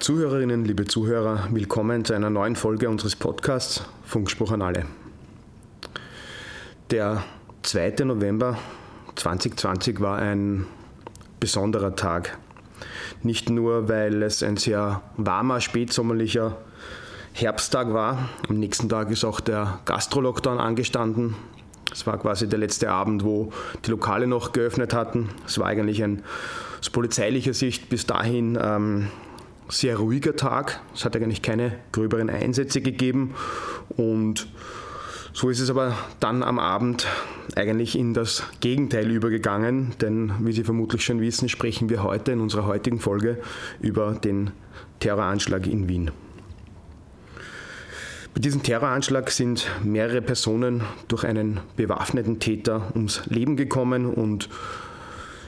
Zuhörerinnen, liebe Zuhörer, willkommen zu einer neuen Folge unseres Podcasts Funkspruch an alle. Der 2. November 2020 war ein besonderer Tag. Nicht nur, weil es ein sehr warmer, spätsommerlicher Herbsttag war. Am nächsten Tag ist auch der Gastro-Lockdown angestanden. Es war quasi der letzte Abend, wo die Lokale noch geöffnet hatten. Es war eigentlich ein aus polizeilicher Sicht bis dahin ähm, sehr ruhiger Tag. Es hat eigentlich keine gröberen Einsätze gegeben und so ist es aber dann am Abend eigentlich in das Gegenteil übergegangen, denn wie Sie vermutlich schon wissen, sprechen wir heute in unserer heutigen Folge über den Terroranschlag in Wien. Bei diesem Terroranschlag sind mehrere Personen durch einen bewaffneten Täter ums Leben gekommen und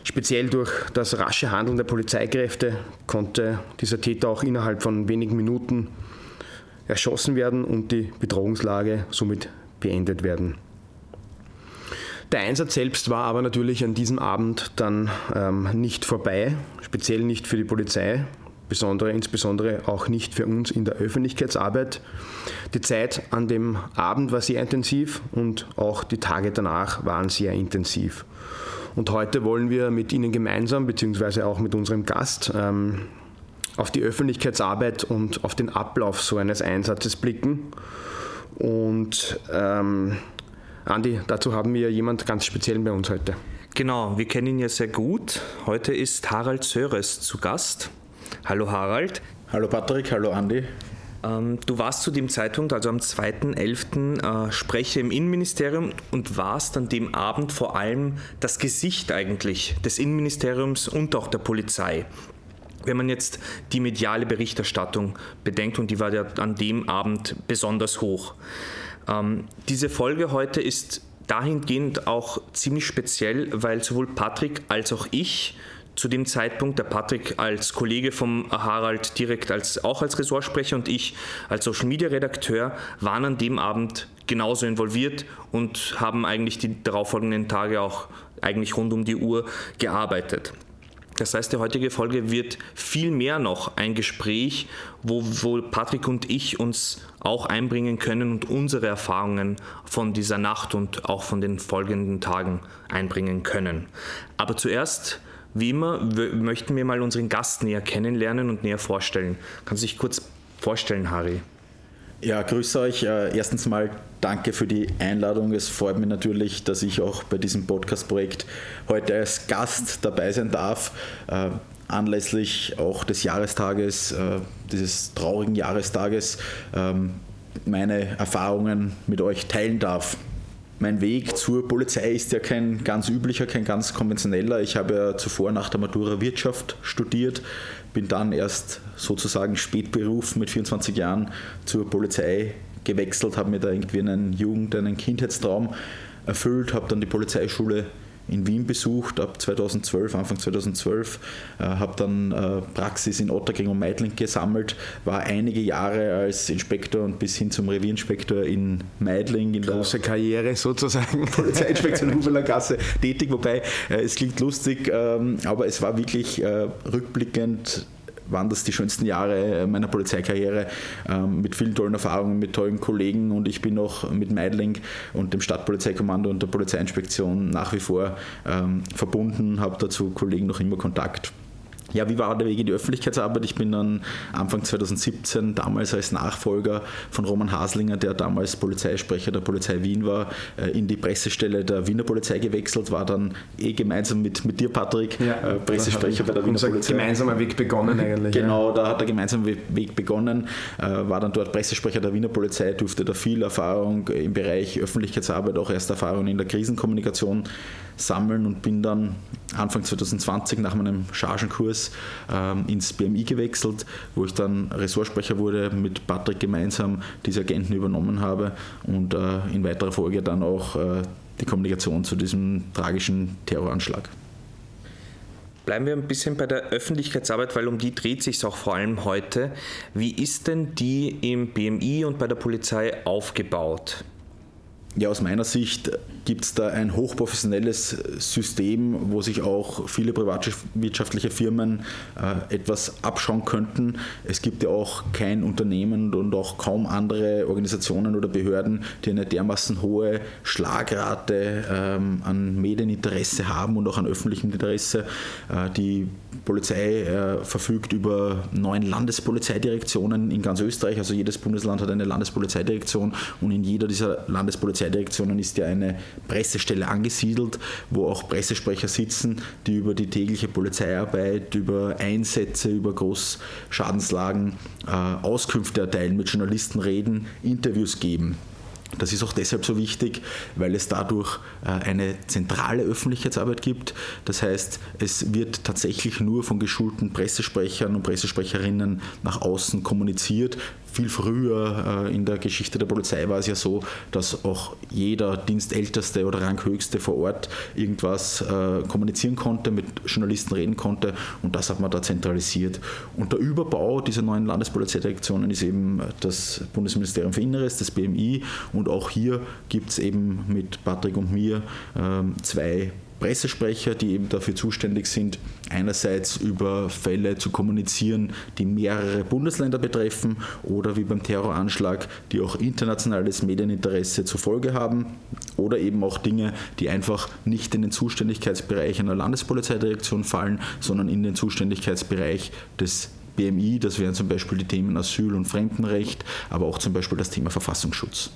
Speziell durch das rasche Handeln der Polizeikräfte konnte dieser Täter auch innerhalb von wenigen Minuten erschossen werden und die Bedrohungslage somit beendet werden. Der Einsatz selbst war aber natürlich an diesem Abend dann ähm, nicht vorbei, speziell nicht für die Polizei, besondere, insbesondere auch nicht für uns in der Öffentlichkeitsarbeit. Die Zeit an dem Abend war sehr intensiv und auch die Tage danach waren sehr intensiv. Und heute wollen wir mit Ihnen gemeinsam, beziehungsweise auch mit unserem Gast, ähm, auf die Öffentlichkeitsarbeit und auf den Ablauf so eines Einsatzes blicken. Und ähm, Andi, dazu haben wir jemand ganz speziell bei uns heute. Genau, wir kennen ihn ja sehr gut. Heute ist Harald Söres zu Gast. Hallo Harald. Hallo Patrick, hallo Andi. Ähm, du warst zu dem Zeitpunkt, also am 2.11., äh, Sprecher im Innenministerium und warst an dem Abend vor allem das Gesicht eigentlich des Innenministeriums und auch der Polizei. Wenn man jetzt die mediale Berichterstattung bedenkt, und die war ja an dem Abend besonders hoch. Ähm, diese Folge heute ist dahingehend auch ziemlich speziell, weil sowohl Patrick als auch ich zu dem Zeitpunkt, der Patrick als Kollege vom Harald direkt als, auch als Ressortsprecher und ich als Social Media Redakteur waren an dem Abend genauso involviert und haben eigentlich die darauffolgenden Tage auch eigentlich rund um die Uhr gearbeitet. Das heißt, die heutige Folge wird viel mehr noch ein Gespräch, wo, wo Patrick und ich uns auch einbringen können und unsere Erfahrungen von dieser Nacht und auch von den folgenden Tagen einbringen können. Aber zuerst wie immer möchten wir mal unseren Gast näher kennenlernen und näher vorstellen. Kannst du dich kurz vorstellen, Harry? Ja, grüße euch. Äh, erstens mal danke für die Einladung. Es freut mich natürlich, dass ich auch bei diesem Podcast-Projekt heute als Gast dabei sein darf. Äh, anlässlich auch des Jahrestages, äh, dieses traurigen Jahrestages, ähm, meine Erfahrungen mit euch teilen darf mein Weg zur Polizei ist ja kein ganz üblicher, kein ganz konventioneller. Ich habe ja zuvor nach der Matura Wirtschaft studiert, bin dann erst sozusagen Spätberuf mit 24 Jahren zur Polizei gewechselt, habe mir da irgendwie einen Jugend-, einen Kindheitstraum erfüllt, habe dann die Polizeischule in Wien besucht, ab 2012, Anfang 2012, äh, habe dann äh, Praxis in Otterkring und Meidling gesammelt, war einige Jahre als Inspektor und bis hin zum Revierinspektor in Meidling. In Große der Karriere sozusagen. Polizeiinspektion Hufeler Gasse tätig, wobei äh, es klingt lustig, ähm, aber es war wirklich äh, rückblickend waren das die schönsten Jahre meiner Polizeikarriere ähm, mit vielen tollen Erfahrungen, mit tollen Kollegen und ich bin auch mit Meidling und dem Stadtpolizeikommando und der Polizeiinspektion nach wie vor ähm, verbunden, habe dazu Kollegen noch immer Kontakt. Ja, wie war der Weg in die Öffentlichkeitsarbeit? Ich bin dann Anfang 2017 damals als Nachfolger von Roman Haslinger, der damals Polizeisprecher der Polizei Wien war, äh, in die Pressestelle der Wiener Polizei gewechselt, war dann eh gemeinsam mit, mit dir, Patrick, ja, äh, Pressesprecher bei der Wiener Polizei. gemeinsamer Weg begonnen eigentlich. Genau, ja. da hat der gemeinsame Weg begonnen, äh, war dann dort Pressesprecher der Wiener Polizei, durfte da viel Erfahrung im Bereich Öffentlichkeitsarbeit, auch erste Erfahrung in der Krisenkommunikation sammeln und bin dann Anfang 2020 nach meinem Chargenkurs ähm, ins BMI gewechselt, wo ich dann Ressortsprecher wurde, mit Patrick gemeinsam diese Agenten übernommen habe und äh, in weiterer Folge dann auch äh, die Kommunikation zu diesem tragischen Terroranschlag. Bleiben wir ein bisschen bei der Öffentlichkeitsarbeit, weil um die dreht sich auch vor allem heute. Wie ist denn die im BMI und bei der Polizei aufgebaut? Ja, aus meiner Sicht gibt es da ein hochprofessionelles System, wo sich auch viele privatwirtschaftliche Firmen äh, etwas abschauen könnten. Es gibt ja auch kein Unternehmen und auch kaum andere Organisationen oder Behörden, die eine dermaßen hohe Schlagrate ähm, an Medieninteresse haben und auch an öffentlichem Interesse. Äh, die Polizei äh, verfügt über neun Landespolizeidirektionen in ganz Österreich. Also jedes Bundesland hat eine Landespolizeidirektion und in jeder dieser Landespolizeidirektionen ist ja eine Pressestelle angesiedelt, wo auch Pressesprecher sitzen, die über die tägliche Polizeiarbeit, über Einsätze, über Großschadenslagen äh, Auskünfte erteilen, mit Journalisten reden, Interviews geben. Das ist auch deshalb so wichtig, weil es dadurch äh, eine zentrale Öffentlichkeitsarbeit gibt. Das heißt, es wird tatsächlich nur von geschulten Pressesprechern und Pressesprecherinnen nach außen kommuniziert, viel früher äh, in der Geschichte der Polizei war es ja so, dass auch jeder Dienstälteste oder Ranghöchste vor Ort irgendwas äh, kommunizieren konnte, mit Journalisten reden konnte und das hat man da zentralisiert. Und der Überbau dieser neuen Landespolizeidirektionen ist eben das Bundesministerium für Inneres, das BMI und auch hier gibt es eben mit Patrick und mir ähm, zwei Pressesprecher, die eben dafür zuständig sind, einerseits über Fälle zu kommunizieren, die mehrere Bundesländer betreffen oder wie beim Terroranschlag, die auch internationales Medieninteresse zur Folge haben oder eben auch Dinge, die einfach nicht in den Zuständigkeitsbereich einer Landespolizeidirektion fallen, sondern in den Zuständigkeitsbereich des BMI, das wären zum Beispiel die Themen Asyl und Fremdenrecht, aber auch zum Beispiel das Thema Verfassungsschutz.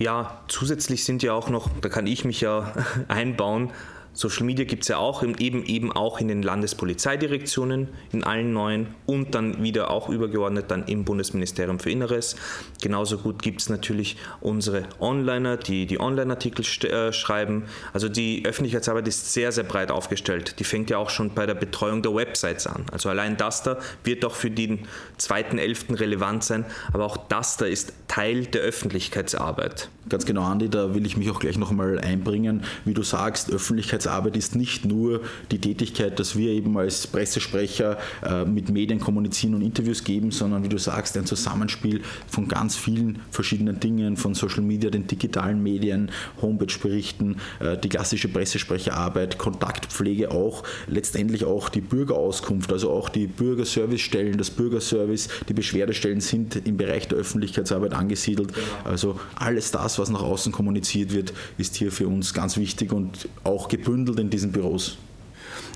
Ja, zusätzlich sind ja auch noch, da kann ich mich ja einbauen, Social Media gibt es ja auch eben, eben auch in den Landespolizeidirektionen, in allen neuen und dann wieder auch übergeordnet dann im Bundesministerium für Inneres. Genauso gut gibt es natürlich unsere Onliner, die die Online-Artikel äh, schreiben. Also die Öffentlichkeitsarbeit ist sehr, sehr breit aufgestellt. Die fängt ja auch schon bei der Betreuung der Websites an. Also allein das da wird doch für den 2.11. relevant sein, aber auch das da ist Teil der Öffentlichkeitsarbeit. Ganz genau, Andi, da will ich mich auch gleich noch einmal einbringen. Wie du sagst, Öffentlichkeitsarbeit Öffentlichkeitsarbeit ist nicht nur die Tätigkeit, dass wir eben als Pressesprecher äh, mit Medien kommunizieren und Interviews geben, sondern wie du sagst, ein Zusammenspiel von ganz vielen verschiedenen Dingen, von Social Media, den digitalen Medien, Homepage-Berichten, äh, die klassische Pressesprecherarbeit, Kontaktpflege auch, letztendlich auch die Bürgerauskunft, also auch die Bürgerservicestellen, das Bürgerservice, die Beschwerdestellen sind im Bereich der Öffentlichkeitsarbeit angesiedelt. Genau. Also alles das, was nach außen kommuniziert wird, ist hier für uns ganz wichtig und auch gebündelt gebündelt in diesen Büros?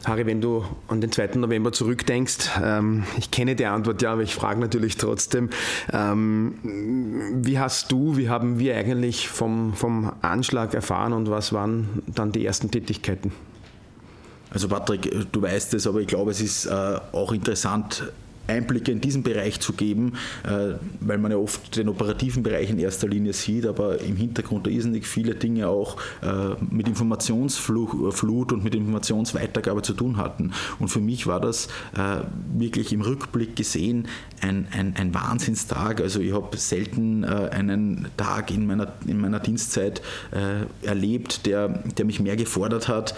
Harry, wenn du an den 2. November zurückdenkst, ähm, ich kenne die Antwort ja, aber ich frage natürlich trotzdem, ähm, wie hast du, wie haben wir eigentlich vom, vom Anschlag erfahren und was waren dann die ersten Tätigkeiten? Also Patrick, du weißt es, aber ich glaube, es ist äh, auch interessant, Einblicke in diesen Bereich zu geben, äh, weil man ja oft den operativen Bereich in erster Linie sieht, aber im Hintergrund irrsinnig viele Dinge auch äh, mit Informationsflut und mit Informationsweitergabe zu tun hatten. Und für mich war das äh, wirklich im Rückblick gesehen ein, ein, ein Wahnsinnstag. Also ich habe selten einen Tag in meiner, in meiner Dienstzeit erlebt, der, der mich mehr gefordert hat,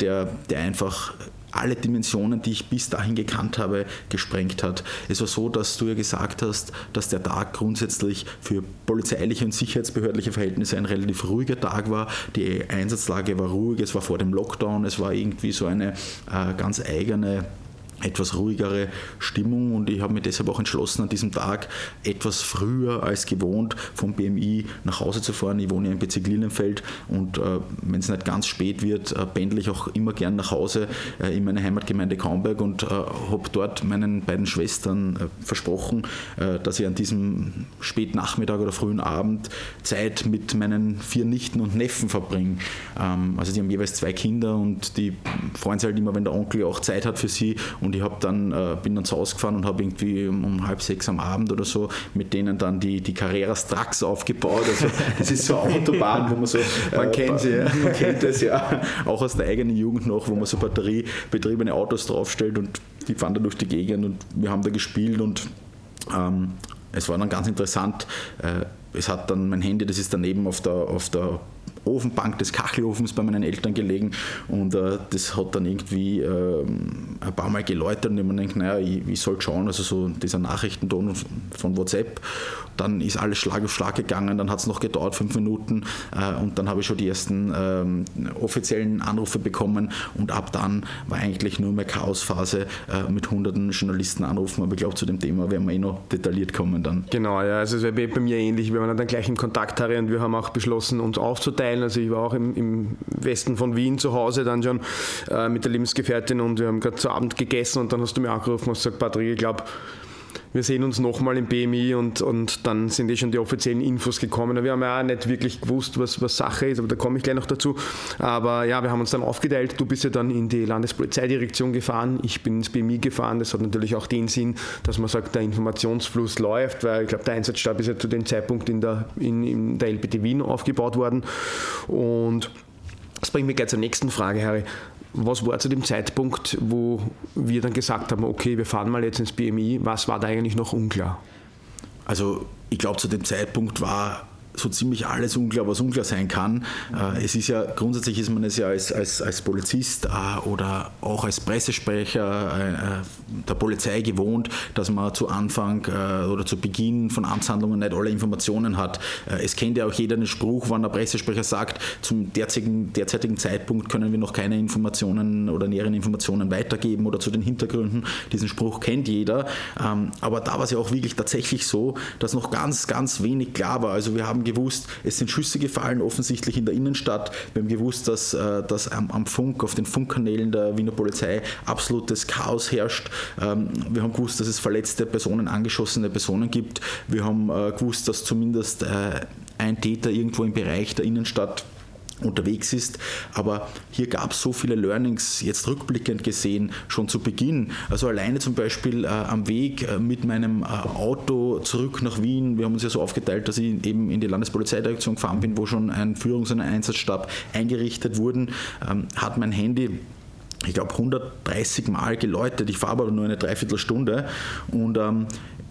der, der einfach alle Dimensionen, die ich bis dahin gekannt habe, gesprengt hat. Es war so, dass du ja gesagt hast, dass der Tag grundsätzlich für polizeiliche und sicherheitsbehördliche Verhältnisse ein relativ ruhiger Tag war. Die Einsatzlage war ruhig, es war vor dem Lockdown, es war irgendwie so eine äh, ganz eigene etwas ruhigere Stimmung und ich habe mich deshalb auch entschlossen, an diesem Tag etwas früher als gewohnt vom BMI nach Hause zu fahren. Ich wohne ja im Bezirk Lilienfeld und äh, wenn es nicht ganz spät wird, äh, pendle ich auch immer gern nach Hause äh, in meine Heimatgemeinde Kaumberg und äh, habe dort meinen beiden Schwestern äh, versprochen, äh, dass ich an diesem Spätnachmittag oder frühen Abend Zeit mit meinen vier Nichten und Neffen verbringe. Ähm, also die haben jeweils zwei Kinder und die freuen sich halt immer, wenn der Onkel auch Zeit hat für sie und ich habe dann, äh, bin dann zu Hause gefahren und habe irgendwie um, um, halb sechs am Abend oder so mit denen dann die, die Carreras Trucks aufgebaut. Also das ist so eine Autobahn, wo man so. man äh, kennt sie, ja. Man kennt das ja. Auch aus der eigenen Jugend noch, wo man so batteriebetriebene Autos draufstellt und die fahren da durch die Gegend und wir haben da gespielt und ähm, es war dann ganz interessant. Äh, es hat dann mein Handy, das ist daneben auf der, auf der Ofenbank des Kachelofens bei meinen Eltern gelegen und äh, das hat dann irgendwie äh, ein paar Mal geläutert und ich mir denkt, naja, ich, ich soll schauen, also so dieser Nachrichtenton von WhatsApp. Dann ist alles Schlag auf Schlag gegangen, dann hat es noch gedauert, fünf Minuten äh, und dann habe ich schon die ersten ähm, offiziellen Anrufe bekommen und ab dann war eigentlich nur mehr Chaosphase äh, mit hunderten Journalisten anrufen, aber ich glaube, zu dem Thema werden wir eh noch detailliert kommen dann. Genau, ja, also es wäre bei mir ähnlich, wir waren dann gleich in Kontakt Harry, und wir haben auch beschlossen, uns aufzuteilen. Also ich war auch im, im Westen von Wien zu Hause dann schon äh, mit der Lebensgefährtin und wir haben gerade zu Abend gegessen und dann hast du mir angerufen und gesagt, Patrick, ich glaube, wir sehen uns nochmal im BMI und, und dann sind eh schon die offiziellen Infos gekommen. Wir haben ja auch nicht wirklich gewusst, was, was Sache ist, aber da komme ich gleich noch dazu. Aber ja, wir haben uns dann aufgeteilt. Du bist ja dann in die Landespolizeidirektion gefahren, ich bin ins BMI gefahren. Das hat natürlich auch den Sinn, dass man sagt, der Informationsfluss läuft, weil ich glaube, der Einsatzstab ist ja zu dem Zeitpunkt in der, in, in der LPT Wien aufgebaut worden. Und das bringt mich gleich zur nächsten Frage, Harry. Was war zu dem Zeitpunkt, wo wir dann gesagt haben, okay, wir fahren mal jetzt ins BMI, was war da eigentlich noch unklar? Also ich glaube, zu dem Zeitpunkt war so ziemlich alles unklar, was unklar sein kann. Äh, es ist ja, grundsätzlich ist man es ja als, als, als Polizist äh, oder auch als Pressesprecher äh, der Polizei gewohnt, dass man zu Anfang oder zu Beginn von Amtshandlungen nicht alle Informationen hat. Es kennt ja auch jeder den Spruch, wenn der Pressesprecher sagt, zum derzeitigen, derzeitigen Zeitpunkt können wir noch keine Informationen oder näheren Informationen weitergeben oder zu den Hintergründen. Diesen Spruch kennt jeder. Ähm, aber da war es ja auch wirklich tatsächlich so, dass noch ganz, ganz wenig klar war. Also wir haben gewusst, es sind Schüsse gefallen, offensichtlich in der Innenstadt. Wir haben gewusst, dass, äh, dass am, am Funk, auf den Funkkanälen der Wiener Polizei absolutes Chaos herrscht. Ähm, wir haben gewusst, dass es verletzte Personen, angeschossene Personen gibt. Wir haben äh, gewusst, dass zumindest äh, ein Täter irgendwo im Bereich der Innenstadt unterwegs ist. Aber hier gab es so viele Learnings, jetzt rückblickend gesehen, schon zu Beginn. Also alleine zum Beispiel äh, am Weg äh, mit meinem äh, Auto zurück nach Wien. Wir haben uns ja so aufgeteilt, dass ich eben in die Landespolizeidirektion gefahren bin, wo schon ein Führungs- und ein Einsatzstab eingerichtet wurden, ähm, hat mein Handy ich glaube 130 Mal geläutet. Ich fahre aber nur eine Dreiviertelstunde und ähm,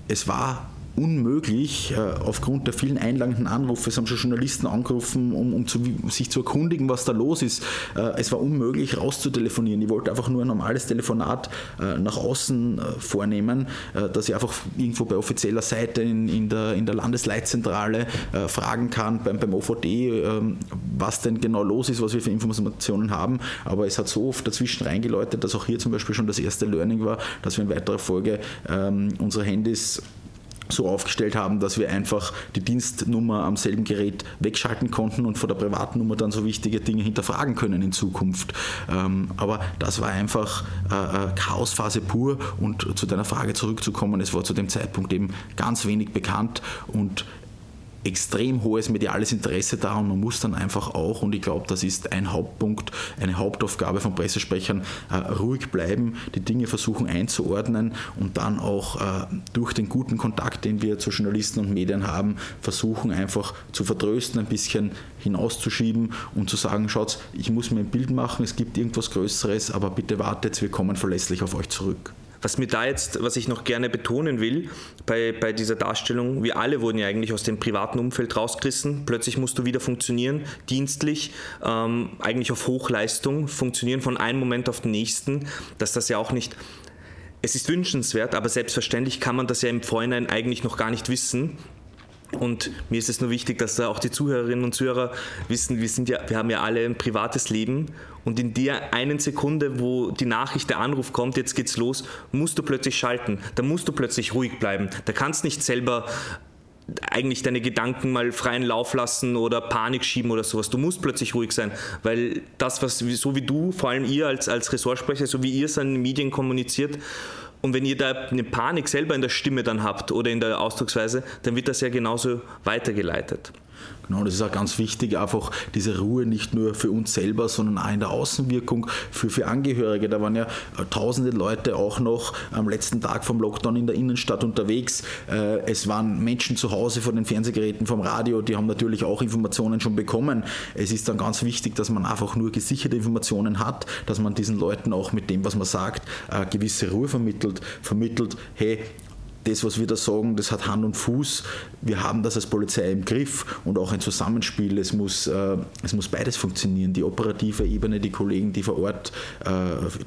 es war unmöglich, äh, aufgrund der vielen einladenden Anrufe, es haben schon Journalisten angerufen, um, um zu, sich zu erkundigen, was da los ist. Äh, es war unmöglich, rauszutelefonieren. Ich wollte einfach nur ein normales Telefonat äh, nach außen vornehmen, dass ich einfach irgendwo bei offizieller Seite in, in, der, in der Landesleitzentrale fragen kann, beim, beim OVD, ähm, was denn genau los ist, was wir für Informationen haben. Aber es hat so oft dazwischen reingeläutet, dass auch hier zum Beispiel schon das erste Learning war, dass wir in weiterer Folge ähm, unsere Handys so aufgestellt haben, dass wir einfach die Dienstnummer am selben Gerät wegschalten konnten und vor der Privatnummer dann so wichtige Dinge hinterfragen können in Zukunft. Ähm, aber das war einfach äh, äh, Chaosphase pur und zu deiner Frage zurückzukommen, es war zu dem Zeitpunkt eben ganz wenig bekannt und extrem hohes mediales Interesse da und man muss dann einfach auch, und ich glaube, das ist ein Hauptpunkt, eine Hauptaufgabe von Pressesprechern, äh, ruhig bleiben, die Dinge versuchen einzuordnen und dann auch äh, durch den guten Kontakt, den wir zu Journalisten und Medien haben, versuchen einfach zu vertrösten, ein bisschen hinauszuschieben und zu sagen, schaut, ich muss mir ein Bild machen, es gibt irgendwas Größeres, aber bitte wartet, wir kommen verlässlich auf euch zurück. Was mir da jetzt, was ich noch gerne betonen will, bei, bei dieser Darstellung, wir alle wurden ja eigentlich aus dem privaten Umfeld rausgerissen. Plötzlich musst du wieder funktionieren, dienstlich, ähm, eigentlich auf Hochleistung, funktionieren von einem Moment auf den nächsten, dass das ja auch nicht es ist wünschenswert, aber selbstverständlich kann man das ja im Vorhinein eigentlich noch gar nicht wissen. Und mir ist es nur wichtig, dass da auch die Zuhörerinnen und Zuhörer wissen, wir, sind ja, wir haben ja alle ein privates Leben und in der einen Sekunde, wo die Nachricht, der Anruf kommt, jetzt geht's los, musst du plötzlich schalten. Da musst du plötzlich ruhig bleiben. Da kannst nicht selber eigentlich deine Gedanken mal freien Lauf lassen oder Panik schieben oder sowas. Du musst plötzlich ruhig sein, weil das, was so wie du, vor allem ihr als, als Ressortsprecher, so wie ihr es an den Medien kommuniziert, und wenn ihr da eine Panik selber in der Stimme dann habt oder in der Ausdrucksweise, dann wird das ja genauso weitergeleitet. Genau, das ist auch ganz wichtig, einfach diese Ruhe nicht nur für uns selber, sondern auch in der Außenwirkung für, für Angehörige. Da waren ja äh, tausende Leute auch noch am letzten Tag vom Lockdown in der Innenstadt unterwegs. Äh, es waren Menschen zu Hause vor den Fernsehgeräten, vom Radio, die haben natürlich auch Informationen schon bekommen. Es ist dann ganz wichtig, dass man einfach nur gesicherte Informationen hat, dass man diesen Leuten auch mit dem, was man sagt, äh, gewisse Ruhe vermittelt, vermittelt, hey, das, was wir da sagen, das hat Hand und Fuß. Wir haben das als Polizei im Griff und auch ein Zusammenspiel. Es muss, äh, es muss beides funktionieren. Die operative Ebene, die Kollegen, die vor Ort äh,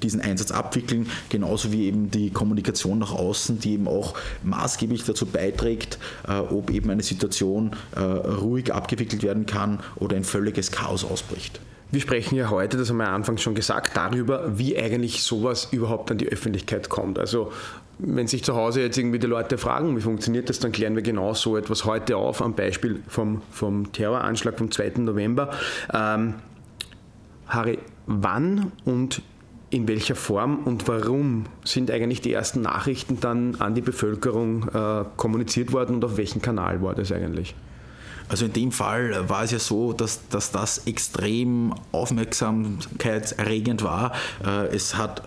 diesen Einsatz abwickeln, genauso wie eben die Kommunikation nach außen, die eben auch maßgeblich dazu beiträgt, äh, ob eben eine Situation äh, ruhig abgewickelt werden kann oder ein völliges Chaos ausbricht. Wir sprechen ja heute, das haben wir anfangs schon gesagt, darüber, wie eigentlich sowas überhaupt an die Öffentlichkeit kommt. Also wenn sich zu Hause jetzt irgendwie die Leute fragen, wie funktioniert das, dann klären wir genau so etwas heute auf am Beispiel vom, vom Terroranschlag vom 2. November. Ähm, Harry, wann und in welcher Form und warum sind eigentlich die ersten Nachrichten dann an die Bevölkerung äh, kommuniziert worden und auf welchem Kanal war das eigentlich? Also in dem Fall war es ja so, dass, dass das extrem aufmerksamkeitserregend war. Äh, es hat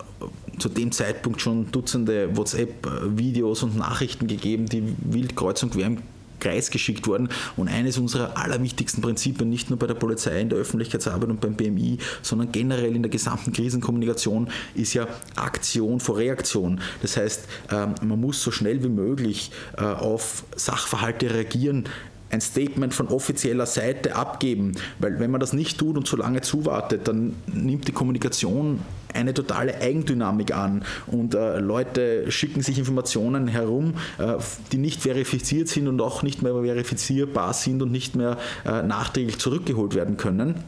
zu dem Zeitpunkt schon Dutzende WhatsApp-Videos und Nachrichten gegeben, die wild kreuz und quer im Kreis geschickt wurden. Und eines unserer allerwichtigsten Prinzipien, nicht nur bei der Polizei, in der Öffentlichkeitsarbeit und beim BMI, sondern generell in der gesamten Krisenkommunikation, ist ja Aktion vor Reaktion. Das heißt, ähm, man muss so schnell wie möglich äh, auf Sachverhalte reagieren, ein Statement von offizieller Seite abgeben, weil wenn man das nicht tut und so lange zuwartet, dann nimmt die Kommunikation eine totale Eigendynamik an und äh, Leute schicken sich Informationen herum, äh, die nicht verifiziert sind und auch nicht mehr verifizierbar sind und nicht mehr äh, nachträglich zurückgeholt werden können.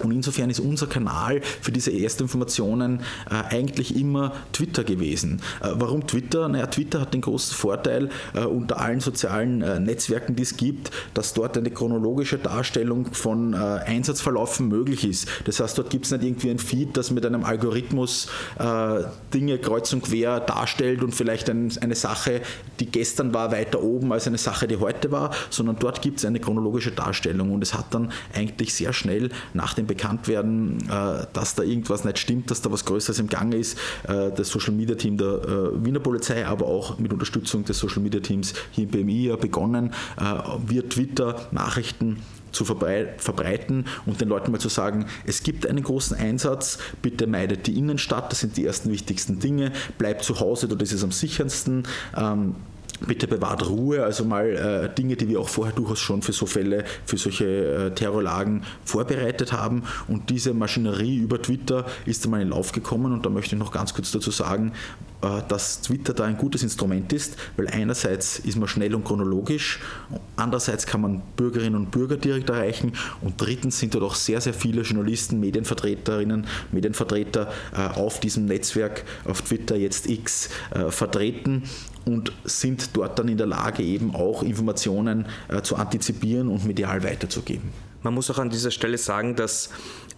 Und insofern ist unser Kanal für diese Erstinformationen äh, eigentlich immer Twitter gewesen. Äh, warum Twitter? Naja, Twitter hat den großen Vorteil äh, unter allen sozialen äh, Netzwerken, die es gibt, dass dort eine chronologische Darstellung von äh, Einsatzverlaufen möglich ist. Das heißt, dort gibt es nicht irgendwie ein Feed, das mit einem Algorithmus äh, Dinge kreuz und quer darstellt und vielleicht ein, eine Sache, die gestern war, weiter oben als eine Sache, die heute war, sondern dort gibt es eine chronologische Darstellung und es hat dann eigentlich sehr schnell nach dem Bekanntwerden, äh, dass da irgendwas nicht stimmt, dass da was Größeres im Gange ist, äh, das Social Media Team der äh, Wiener Polizei, aber auch mit Unterstützung des Social Media Teams hier im BMI begonnen, via Twitter Nachrichten zu verbreiten und den Leuten mal zu sagen, es gibt einen großen Einsatz, bitte meidet die Innenstadt, das sind die ersten wichtigsten Dinge, bleibt zu Hause, dort ist es am sichersten. Ähm, Bitte bewahrt Ruhe, also mal äh, Dinge, die wir auch vorher durchaus schon für so Fälle, für solche äh, Terrorlagen vorbereitet haben. Und diese Maschinerie über Twitter ist einmal in Lauf gekommen. Und da möchte ich noch ganz kurz dazu sagen, äh, dass Twitter da ein gutes Instrument ist, weil einerseits ist man schnell und chronologisch, andererseits kann man Bürgerinnen und Bürger direkt erreichen und drittens sind dort auch sehr, sehr viele Journalisten, Medienvertreterinnen, Medienvertreter äh, auf diesem Netzwerk, auf Twitter jetzt X, äh, vertreten und sind dort dann in der Lage, eben auch Informationen äh, zu antizipieren und medial weiterzugeben. Man muss auch an dieser Stelle sagen, dass,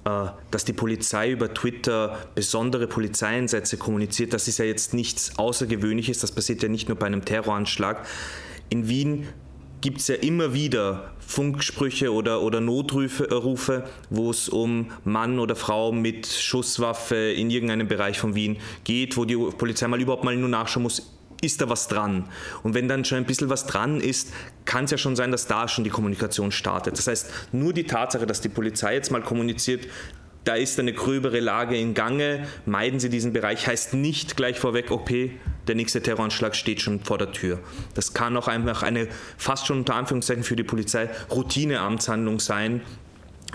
äh, dass die Polizei über Twitter besondere Polizeieinsätze kommuniziert. Das ist ja jetzt nichts Außergewöhnliches. Das passiert ja nicht nur bei einem Terroranschlag. In Wien gibt es ja immer wieder Funksprüche oder, oder Notrufe, äh, wo es um Mann oder Frau mit Schusswaffe in irgendeinem Bereich von Wien geht, wo die Polizei mal überhaupt mal nur nachschauen muss, ist da was dran. Und wenn dann schon ein bisschen was dran ist, kann es ja schon sein, dass da schon die Kommunikation startet. Das heißt, nur die Tatsache, dass die Polizei jetzt mal kommuniziert, da ist eine gröbere Lage in Gange, meiden Sie diesen Bereich, heißt nicht gleich vorweg, okay, der nächste Terroranschlag steht schon vor der Tür. Das kann auch einfach eine fast schon unter Anführungszeichen für die Polizei Routineamtshandlung sein,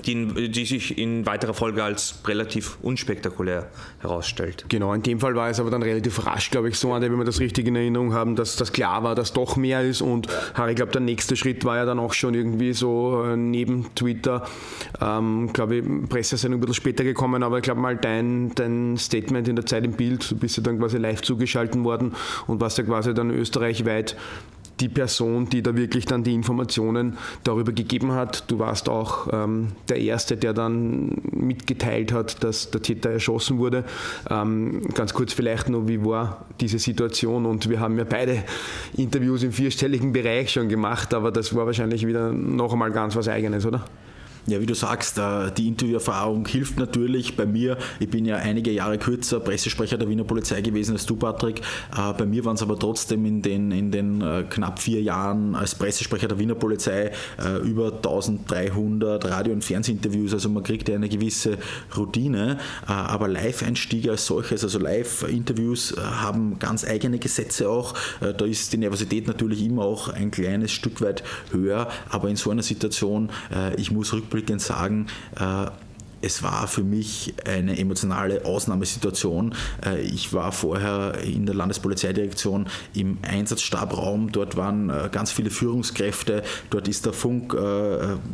die, die, sich in weiterer Folge als relativ unspektakulär herausstellt. Genau, in dem Fall war es aber dann relativ rasch, glaube ich, so, wenn wir das richtig in Erinnerung haben, dass das klar war, dass doch mehr ist und Harry, ich glaube, der nächste Schritt war ja dann auch schon irgendwie so äh, neben Twitter, ähm, glaube ich, Presse ist ein bisschen später gekommen, aber ich glaube mal dein, dein Statement in der Zeit im Bild, du bist ja dann quasi live zugeschaltet worden und warst ja quasi dann österreichweit die Person, die da wirklich dann die Informationen darüber gegeben hat. Du warst auch ähm, der Erste, der dann mitgeteilt hat, dass der Täter erschossen wurde. Ähm, ganz kurz vielleicht noch, wie war diese Situation? Und wir haben ja beide Interviews im vierstelligen Bereich schon gemacht, aber das war wahrscheinlich wieder noch einmal ganz was Eigenes, oder? Ja, wie du sagst, äh, die Interviewerfahrung hilft natürlich. Bei mir, ich bin ja einige Jahre kürzer Pressesprecher der Wiener Polizei gewesen als du, Patrick. Äh, bei mir waren es aber trotzdem in den, in den äh, knapp vier Jahren als Pressesprecher der Wiener Polizei über 1300 Radio- und Fernsehinterviews. Also man kriegt ja eine gewisse Routine. Aber Live-Einstiege als solches, also Live-Interviews haben ganz eigene Gesetze auch. Da ist die Nervosität natürlich immer auch ein kleines Stück weit höher. Aber in so einer Situation, ich muss rückblicken, rückblickend sagen, äh, es war für mich eine emotionale Ausnahmesituation. Äh, ich war vorher in der Landespolizeidirektion im Einsatzstabraum. Dort waren äh, ganz viele Führungskräfte. Dort ist der Funk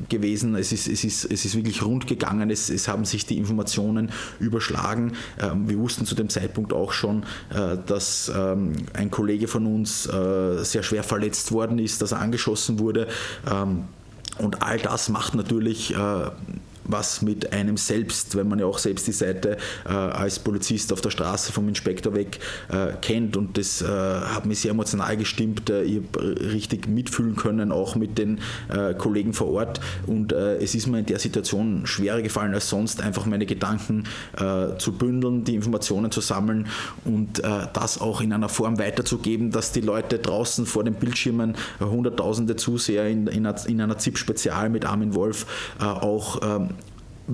gewesen. Es ist, es ist, es ist wirklich rund gegangen. Es, es haben sich die Informationen überschlagen. Ähm, wir wussten zu dem Zeitpunkt auch schon, dass ähm, ein Kollege von uns sehr schwer verletzt worden ist, dass er angeschossen wurde. Und all das macht natürlich äh, was mit einem selbst, wenn man ja auch selbst die Seite äh, als Polizist auf der Straße vom Inspektor weg äh, kennt und das äh, hat mich sehr emotional gestimmt. Äh, ich habe richtig mitfühlen können, auch mit den äh, Kollegen vor Ort und äh, es ist mir in der Situation schwerer gefallen als sonst, einfach meine Gedanken zu bündeln, die Informationen zu sammeln und das auch in einer Form weiterzugeben, dass die Leute draußen vor den Bildschirmen, hunderttausende Zuseher in, in, einer, in einer ZIP-Spezial mit Armin Wolf auch ähm,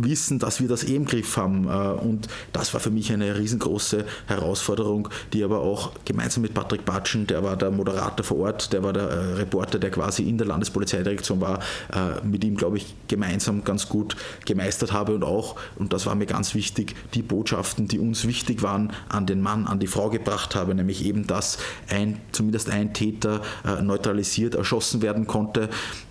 wissen, dass wir das eh im Griff haben. Äh, und das war für mich eine riesengroße Herausforderung, die aber auch gemeinsam mit Patrick Batschen, der war der Moderator vor Ort, der war der äh, Reporter, der quasi in der Landespolizeidirektion war, äh, mit ihm, glaube ich, gemeinsam ganz gut gemeistert habe und auch, und das war mir ganz wichtig, die Botschaften, die uns wichtig waren, an den Mann, an die Frau gebracht habe, nämlich eben, dass ein, zumindest ein Täter neutralisiert erschossen werden konnte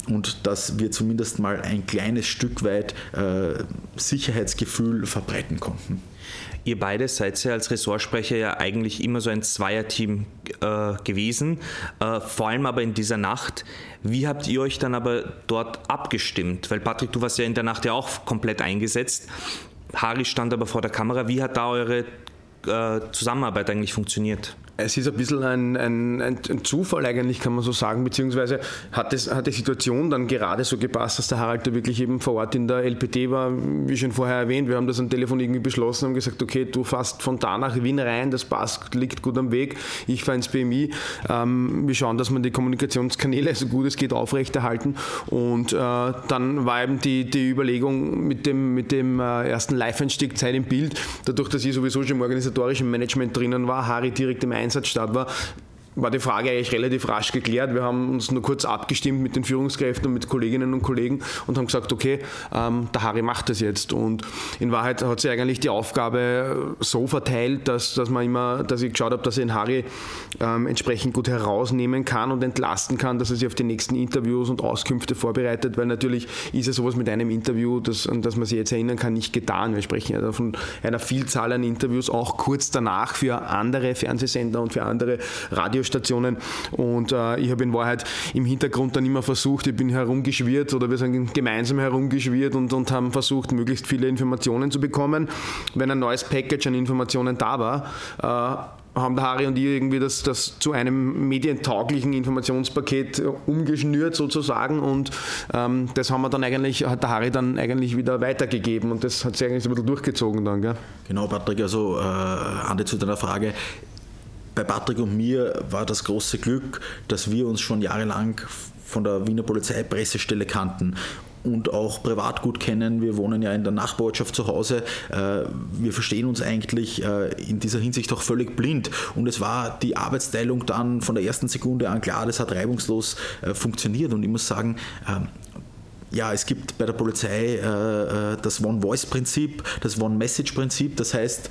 und dass wir zumindest mal ein kleines Stück weit äh, Sicherheitsgefühl verbreiten konnten. Ihr beide seid ja als Ressortsprecher ja eigentlich immer so ein Zweierteam äh, gewesen, äh, vor allem aber in dieser Nacht. Wie habt ihr euch dann aber dort abgestimmt? Weil Patrick, du warst ja in der Nacht ja auch komplett eingesetzt. Harry stand aber vor der Kamera. Wie hat da eure äh, Zusammenarbeit eigentlich funktioniert? Es ist ein bisschen ein, ein, ein, Zufall eigentlich, kann man so sagen, beziehungsweise hat, es, hat die Situation dann gerade so gepasst, dass der Harald da wirklich eben vor Ort in der LPT war, wie schon vorher erwähnt. Wir haben das am Telefon irgendwie beschlossen, haben gesagt, okay, du fährst von da nach Wien rein, das passt, liegt gut am Weg, ich fahre ins BMI. Ähm, wir schauen, dass wir die Kommunikationskanäle so gut es geht aufrechterhalten und äh, dann war eben die, die Überlegung mit dem, mit dem äh, ersten Live-Einstieg Zeit im Bild, dadurch, dass ich sowieso schon im organisatorischen Management drinnen war, Harry direkt im Einsatzstart war, war die Frage eigentlich relativ rasch geklärt. Wir haben uns nur kurz abgestimmt mit den Führungskräften und mit Kolleginnen und Kollegen und haben gesagt, okay, ähm, der Harry macht das jetzt. Und in Wahrheit hat sich eigentlich die Aufgabe so verteilt, dass, dass, man immer, dass ich geschaut habe, dass ich den Harry ähm, entsprechend gut herausnehmen kann und entlasten kann, dass er sich auf die nächsten Interviews und Auskünfte vorbereitet, weil natürlich ist ja sowas mit einem Interview, das, an das man sich jetzt erinnern kann, nicht getan. Wir sprechen ja von einer Vielzahl an Interviews, auch kurz danach für andere Fernsehsender und für andere Radios Radiostationen und äh, ich habe in Wahrheit im Hintergrund dann immer versucht, ich bin herumgeschwirrt oder wir sind gemeinsam herumgeschwirrt und, und haben versucht, möglichst viele Informationen zu bekommen. Wenn ein neues Package an Informationen da war, äh, haben der Harry und ich irgendwie das, das zu einem medientauglichen Informationspaket umgeschnürt sozusagen und ähm, das haben wir dann eigentlich, hat der Harry dann eigentlich wieder weitergegeben und das hat sich eigentlich so ein bisschen durchgezogen dann. Gell? Genau, Patrick, also äh, Andi zu deiner Frage, bei Patrick und mir war das große Glück, dass wir uns schon jahrelang von der Wiener Polizeipressestelle kannten und auch privat gut kennen. Wir wohnen ja in der Nachbarschaft zu Hause. Äh, wir verstehen uns eigentlich äh, in dieser Hinsicht auch völlig blind. Und es war die Arbeitsteilung dann von der ersten Sekunde an klar, das hat reibungslos äh, funktioniert. Und ich muss sagen, ähm, ja, es gibt bei der Polizei das One-Voice-Prinzip, das One-Message-Prinzip. Das heißt,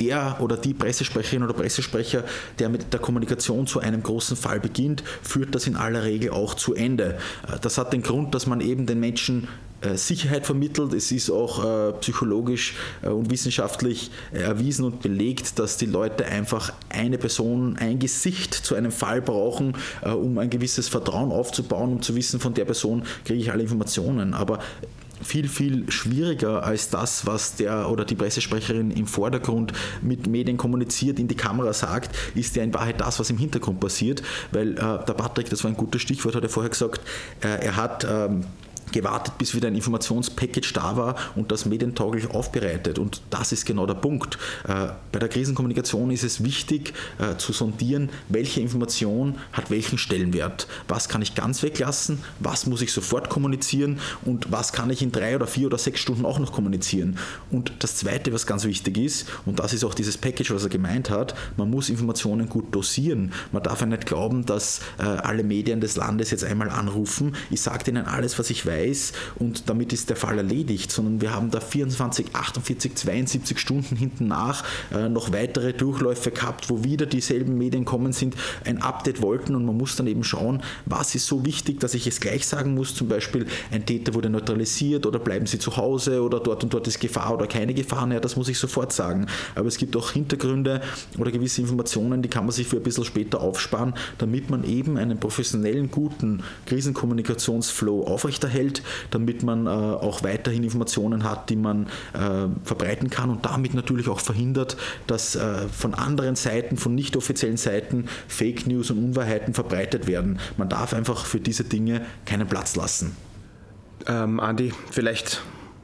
der oder die Pressesprecherin oder Pressesprecher, der mit der Kommunikation zu einem großen Fall beginnt, führt das in aller Regel auch zu Ende. Äh, das hat den Grund, dass man eben den Menschen äh, Sicherheit vermittelt. Es ist auch äh, psychologisch und wissenschaftlich erwiesen und belegt, dass die Leute einfach eine Person, ein Gesicht zu einem Fall brauchen, um ein gewisses Vertrauen aufzubauen, um zu wissen, von der Person kriege ich alle Informationen. Aber viel, viel schwieriger als das, was der oder die Pressesprecherin im Vordergrund mit Medien kommuniziert, in die Kamera sagt, ist ja in Wahrheit das, was im Hintergrund passiert, weil äh, der Patrick, das war ein gutes Stichwort, hat er vorher gesagt, äh, er hat ähm, gewartet, bis wieder ein Informationspackage da war und das medientauglich aufbereitet. Und das ist genau der Punkt. Äh, bei der Krisenkommunikation ist es wichtig äh, zu sondieren, welche Information hat welchen Stellenwert. Was kann ich ganz weglassen, was muss ich sofort kommunizieren und was kann ich in drei oder vier oder sechs Stunden auch noch kommunizieren. Und das Zweite, was ganz wichtig ist, und das ist auch dieses Package, was er gemeint hat, man muss Informationen gut dosieren. Man darf ja nicht glauben, dass äh, alle Medien des Landes jetzt einmal anrufen. Ich sage ihnen alles, was ich weiß weiß und damit ist der Fall erledigt, sondern wir haben da 24, 48, 72 Stunden hinten nach äh, noch weitere Durchläufe gehabt, wo wieder dieselben Medien kommen sind, ein Update wollten und man muss dann eben schauen, was ist so wichtig, dass ich es gleich sagen muss, zum Beispiel ein Täter wurde neutralisiert oder bleiben Sie zu Hause oder dort und dort ist Gefahr oder keine Gefahr, naja, das muss ich sofort sagen. Aber es gibt auch Hintergründe oder gewisse Informationen, die kann man sich für ein bisschen später aufsparen, damit man eben einen professionellen, guten Krisenkommunikationsflow aufrechterhält hält, damit man äh, auch weiterhin Informationen hat, die man äh, verbreiten kann und damit natürlich auch verhindert, dass äh, von anderen Seiten, von nicht offiziellen Seiten Fake News und Unwahrheiten verbreitet werden. Man darf einfach für diese Dinge keinen Platz lassen. Ähm, Andi, vielleicht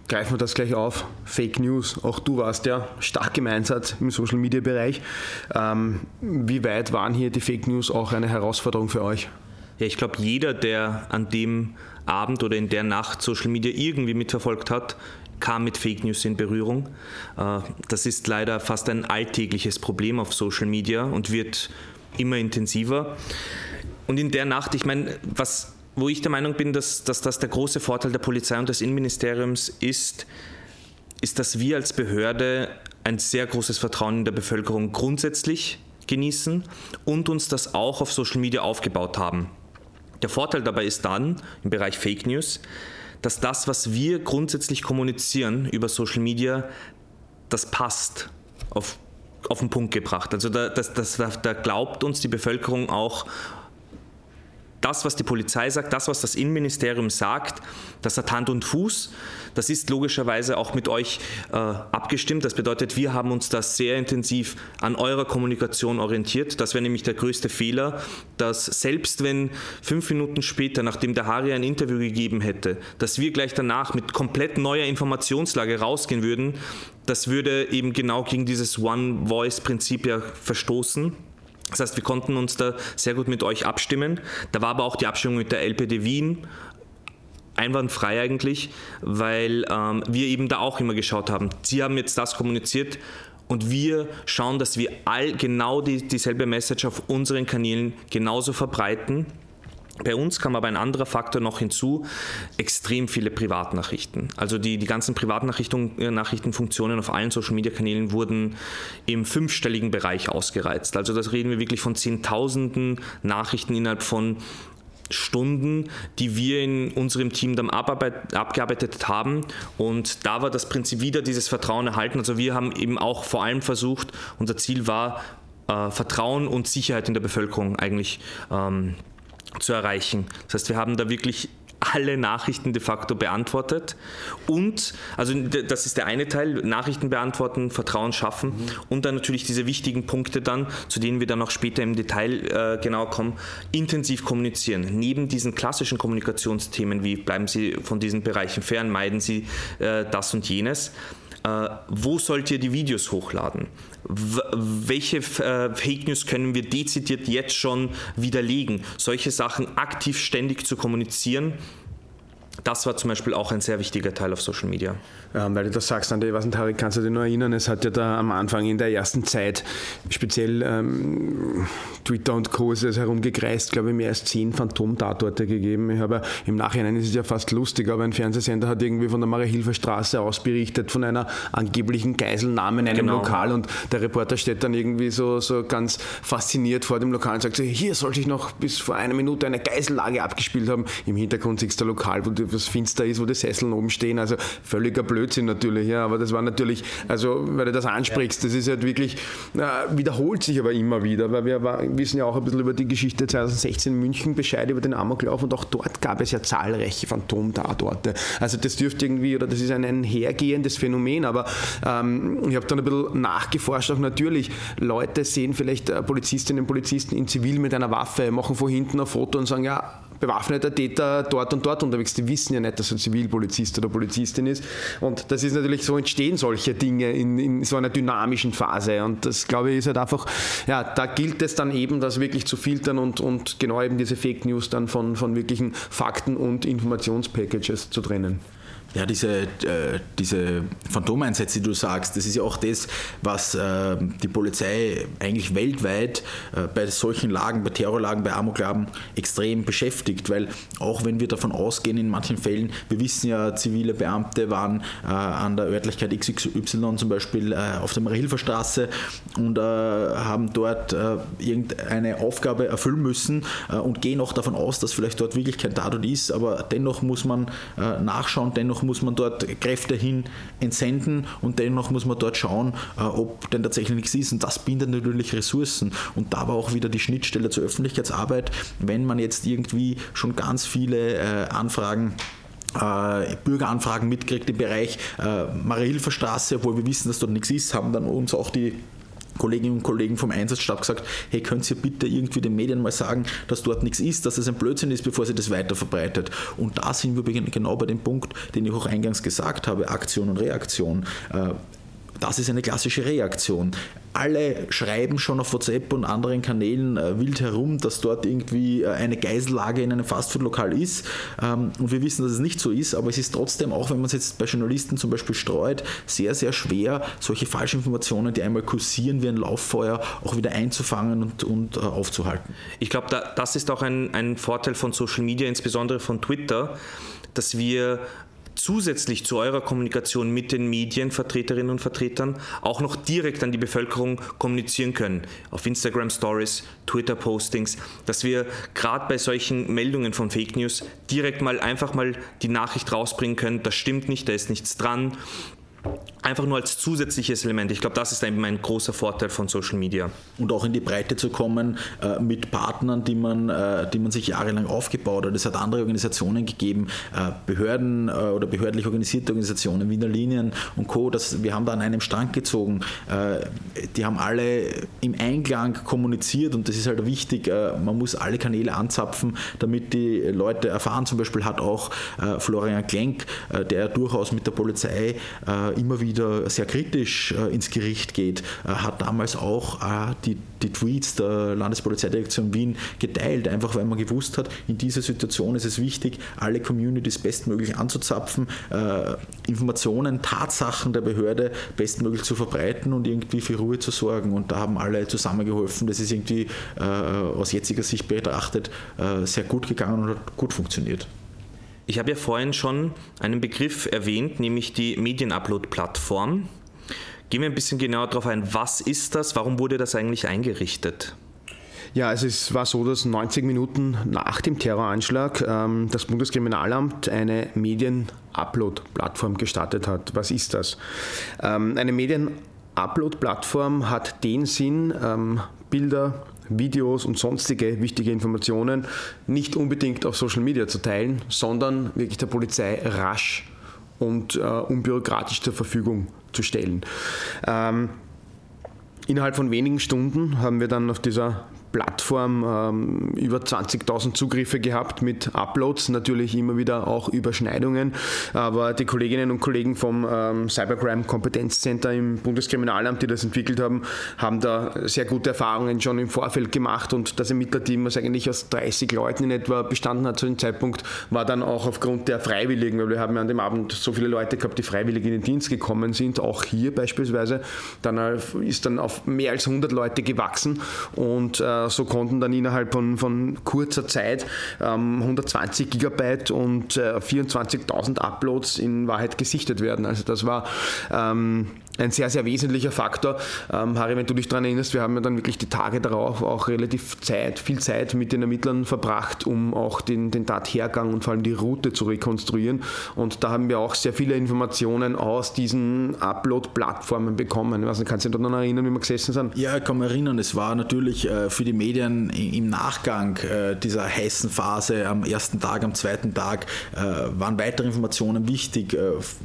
greifen wir das gleich auf. Fake News. Auch du warst ja stark im Einsatz im Social Media Bereich. Ähm, wie weit waren hier die Fake News auch eine Herausforderung für euch? Ja, ich glaube, jeder, der an dem Abend oder in der Nacht Social Media irgendwie mitverfolgt hat, kam mit Fake News in Berührung. Äh, das ist leider fast ein alltägliches Problem auf Social Media und wird immer intensiver. Und in der Nacht, ich meine, was, wo ich der Meinung bin, dass, dass das der große Vorteil der Polizei und des Innenministeriums ist, ist, dass wir als Behörde ein sehr großes Vertrauen in der Bevölkerung grundsätzlich genießen und uns das auch auf Social Media aufgebaut haben. Der Vorteil dabei ist dann im Bereich Fake News, dass das, was wir grundsätzlich kommunizieren über Social Media, das passt auf, auf den Punkt gebracht. Also da, das, das, da glaubt uns die Bevölkerung auch das, was die Polizei sagt, das, was das Innenministerium sagt, das hat Hand und Fuß. Das ist logischerweise auch mit euch äh, abgestimmt. Das bedeutet, wir haben uns da sehr intensiv an eurer Kommunikation orientiert. Das wäre nämlich der größte Fehler, dass selbst wenn fünf Minuten später, nachdem der Hari ein Interview gegeben hätte, dass wir gleich danach mit komplett neuer Informationslage rausgehen würden, das würde eben genau gegen dieses One-Voice-Prinzip ja verstoßen. Das heißt, wir konnten uns da sehr gut mit euch abstimmen. Da war aber auch die Abstimmung mit der LPD Wien einwandfrei eigentlich, weil ähm, wir eben da auch immer geschaut haben. Sie haben jetzt das kommuniziert und wir schauen, dass wir all genau die, dieselbe Message auf unseren Kanälen genauso verbreiten bei uns kam aber ein anderer Faktor noch hinzu, extrem viele Privatnachrichten. Also die, die ganzen Privatnachrichtenfunktionen auf allen Social-Media-Kanälen wurden im fünfstelligen Bereich ausgereizt. Also das reden wir wirklich von Zehntausenden Nachrichten innerhalb von Stunden, die wir in unserem Team dann abgearbeitet haben. Und da war das Prinzip wieder dieses Vertrauen erhalten. Also wir haben eben auch vor allem versucht, unser Ziel war, äh, Vertrauen und Sicherheit in der Bevölkerung eigentlich ähm, zu erreichen. Das heißt, wir haben da wirklich alle Nachrichten de facto beantwortet und, also das ist der eine Teil, Nachrichten beantworten, Vertrauen schaffen mhm. und dann natürlich diese wichtigen Punkte dann, zu denen wir dann auch später im Detail äh, genauer kommen, intensiv kommunizieren. Neben diesen klassischen Kommunikationsthemen wie bleiben Sie von diesen Bereichen fern, meiden Sie äh, das und jenes, äh, wo sollt ihr die Videos hochladen? Welche äh, Fake News können wir dezidiert jetzt schon widerlegen? Solche Sachen aktiv ständig zu kommunizieren, das war zum Beispiel auch ein sehr wichtiger Teil auf Social Media. Ja, weil du das sagst, Andi, was Harry, kannst du dich noch erinnern, es hat ja da am Anfang in der ersten Zeit speziell ähm, Twitter und Co. ist es herumgekreist, glaube ich, mehr als zehn Phantomtatorte gegeben. Ich habe im Nachhinein ist es ja fast lustig, aber ein Fernsehsender hat irgendwie von der Marie-Hilfer-Straße aus berichtet, von einer angeblichen Geiselnahme in einem genau. Lokal und der Reporter steht dann irgendwie so, so ganz fasziniert vor dem Lokal und sagt, hier sollte ich noch bis vor einer Minute eine Geisellage abgespielt haben. Im Hintergrund siehst du Lokal, wo was finster ist, wo die Sesseln oben stehen. Also völliger Blödsinn natürlich, ja. Aber das war natürlich, also weil du das ansprichst, das ist halt wirklich, äh, wiederholt sich aber immer wieder, weil wir war, wissen ja auch ein bisschen über die Geschichte 2016 in München Bescheid über den Amoklauf und auch dort gab es ja zahlreiche Phantomtatorte. Also das dürfte irgendwie, oder das ist ein einhergehendes Phänomen, aber ähm, ich habe dann ein bisschen nachgeforscht, auch natürlich, Leute sehen vielleicht äh, Polizistinnen und Polizisten in Zivil mit einer Waffe, machen vor hinten ein Foto und sagen, ja, bewaffneter Täter dort und dort unterwegs. Die wissen ja nicht, dass er Zivilpolizist oder Polizistin ist. Und das ist natürlich so entstehen solche Dinge in, in so einer dynamischen Phase. Und das, glaube ich, ist halt einfach, ja, da gilt es dann eben, das wirklich zu filtern und, und genau eben diese Fake News dann von, von wirklichen Fakten und Informationspackages zu trennen. Ja, diese, äh, diese Phantomeinsätze, die du sagst, das ist ja auch das, was äh, die Polizei eigentlich weltweit äh, bei solchen Lagen, bei Terrorlagen, bei Amoklagen extrem beschäftigt, weil auch wenn wir davon ausgehen, in manchen Fällen, wir wissen ja, zivile Beamte waren äh, an der Örtlichkeit XY zum Beispiel äh, auf der Marilfer Straße und äh, haben dort irgendeine Aufgabe erfüllen müssen und gehen auch davon aus, dass vielleicht dort wirklich kein Tatort ist, aber dennoch muss man nachschauen, dennoch muss man dort Kräfte hin entsenden und dennoch muss man dort schauen, äh, ob denn tatsächlich nichts ist. Und das bindet natürlich Ressourcen. Und da war auch wieder die Schnittstelle zur Öffentlichkeitsarbeit, wenn man jetzt irgendwie schon ganz viele äh, Anfragen äh, Bürgeranfragen mitkriegt im Bereich äh, Mariahilfer obwohl wir wissen, dass dort nichts ist, haben dann uns auch die Kolleginnen und Kollegen vom Einsatzstab gesagt, hey, könnt ihr bitte irgendwie den Medien mal sagen, dass dort nichts ist, dass es ein Blödsinn ist, bevor sie das weiter verbreitet. Und da sind wir genau bei dem Punkt, den ich auch eingangs gesagt habe, Aktion und Reaktion. Das ist eine klassische Reaktion alle schreiben schon auf WhatsApp und anderen Kanälen äh, wild herum, dass dort irgendwie äh, eine Geisellage in einem Fastfood-Lokal ist. Ähm, und wir wissen, dass es nicht so ist, aber es ist trotzdem, auch wenn man es jetzt bei Journalisten zum Beispiel streut, sehr, sehr schwer, solche Falschinformationen, die einmal kursieren wie ein Lauffeuer, auch wieder einzufangen und, und äh, aufzuhalten. Ich glaube, da, das ist auch ein, ein Vorteil von Social Media, insbesondere von Twitter, dass wir zusätzlich zu eurer Kommunikation mit den Medienvertreterinnen und Vertretern auch noch direkt an die Bevölkerung kommunizieren können. Auf Instagram Stories, Twitter Postings, dass wir gerade bei solchen Meldungen von Fake News direkt mal einfach mal die Nachricht rausbringen können, das stimmt nicht, da ist nichts dran, Einfach nur als zusätzliches Element. Ich glaube, das ist eben ein großer Vorteil von Social Media. Und auch in die Breite zu kommen äh, mit Partnern, die man, äh, die man sich jahrelang aufgebaut hat. Es hat andere Organisationen gegeben, äh, Behörden äh, oder behördlich organisierte Organisationen, Wiener Linien und Co. Das, wir haben da an einem Strang gezogen. Äh, die haben alle im Einklang kommuniziert und das ist halt wichtig. Äh, man muss alle Kanäle anzapfen, damit die Leute erfahren. Zum Beispiel hat auch Florian Klenk, der durchaus mit der Polizei immer wieder sehr kritisch äh, ins Gericht geht, äh, hat damals auch äh, die, die Tweets der Landespolizeidirektion Wien geteilt, einfach weil man gewusst hat, in dieser Situation ist es wichtig, alle Communities bestmöglich anzuzapfen, Informationen, Tatsachen der Behörde bestmöglich zu verbreiten und irgendwie für Ruhe zu sorgen. Und da haben alle zusammengeholfen. Das ist irgendwie aus jetziger Sicht betrachtet sehr gut gegangen und hat gut funktioniert. Ich habe ja vorhin schon einen Begriff erwähnt, nämlich die Medienupload-Plattform. Gehen wir ein bisschen genauer darauf ein, was ist das, warum wurde das eigentlich eingerichtet? Ja, also es war so, dass 90 Minuten nach dem Terroranschlag ähm, das Bundeskriminalamt eine Medien-Upload-Plattform gestartet hat. Was ist das? Ähm, eine Medien-Upload-Plattform hat den Sinn, ähm, Bilder, Videos und sonstige wichtige Informationen nicht unbedingt auf Social Media zu teilen, sondern wirklich der Polizei rasch und äh, unbürokratisch zur Verfügung zu stellen. Ähm, innerhalb von wenigen Stunden haben wir dann auf dieser Plattform ähm, über 20.000 Zugriffe gehabt mit Uploads, natürlich immer wieder auch Überschneidungen. Aber die Kolleginnen und Kollegen vom ähm, Cybercrime Kompetenzcenter im Bundeskriminalamt, die das entwickelt haben, haben da sehr gute Erfahrungen schon im Vorfeld gemacht und das Ermittlerteam, was eigentlich aus 30 Leuten in etwa bestanden hat zu dem Zeitpunkt, war dann auch aufgrund der Freiwilligen, weil wir haben ja an dem Abend so viele Leute gehabt, die freiwillig in den Dienst gekommen sind, auch hier beispielsweise, dann ist dann auf mehr als 100 Leute gewachsen und äh, so konnten dann innerhalb von, von kurzer Zeit ähm, 120 Gigabyte und äh, 24.000 Uploads in Wahrheit gesichtet werden. Also das war ähm, ein sehr, sehr wesentlicher Faktor. Ähm, Harry, wenn du dich daran erinnerst, wir haben ja dann wirklich die Tage darauf auch relativ Zeit, viel Zeit mit den Ermittlern verbracht, um auch den, den Tathergang und vor allem die Route zu rekonstruieren. Und da haben wir auch sehr viele Informationen aus diesen Upload-Plattformen bekommen. Nicht, kannst du dich noch erinnern, wie wir gesessen sind? Ja, ich kann mich erinnern. Es war natürlich äh, für die Medien im Nachgang äh, dieser heißen Phase am ersten Tag, am zweiten Tag, äh, waren weitere Informationen wichtig.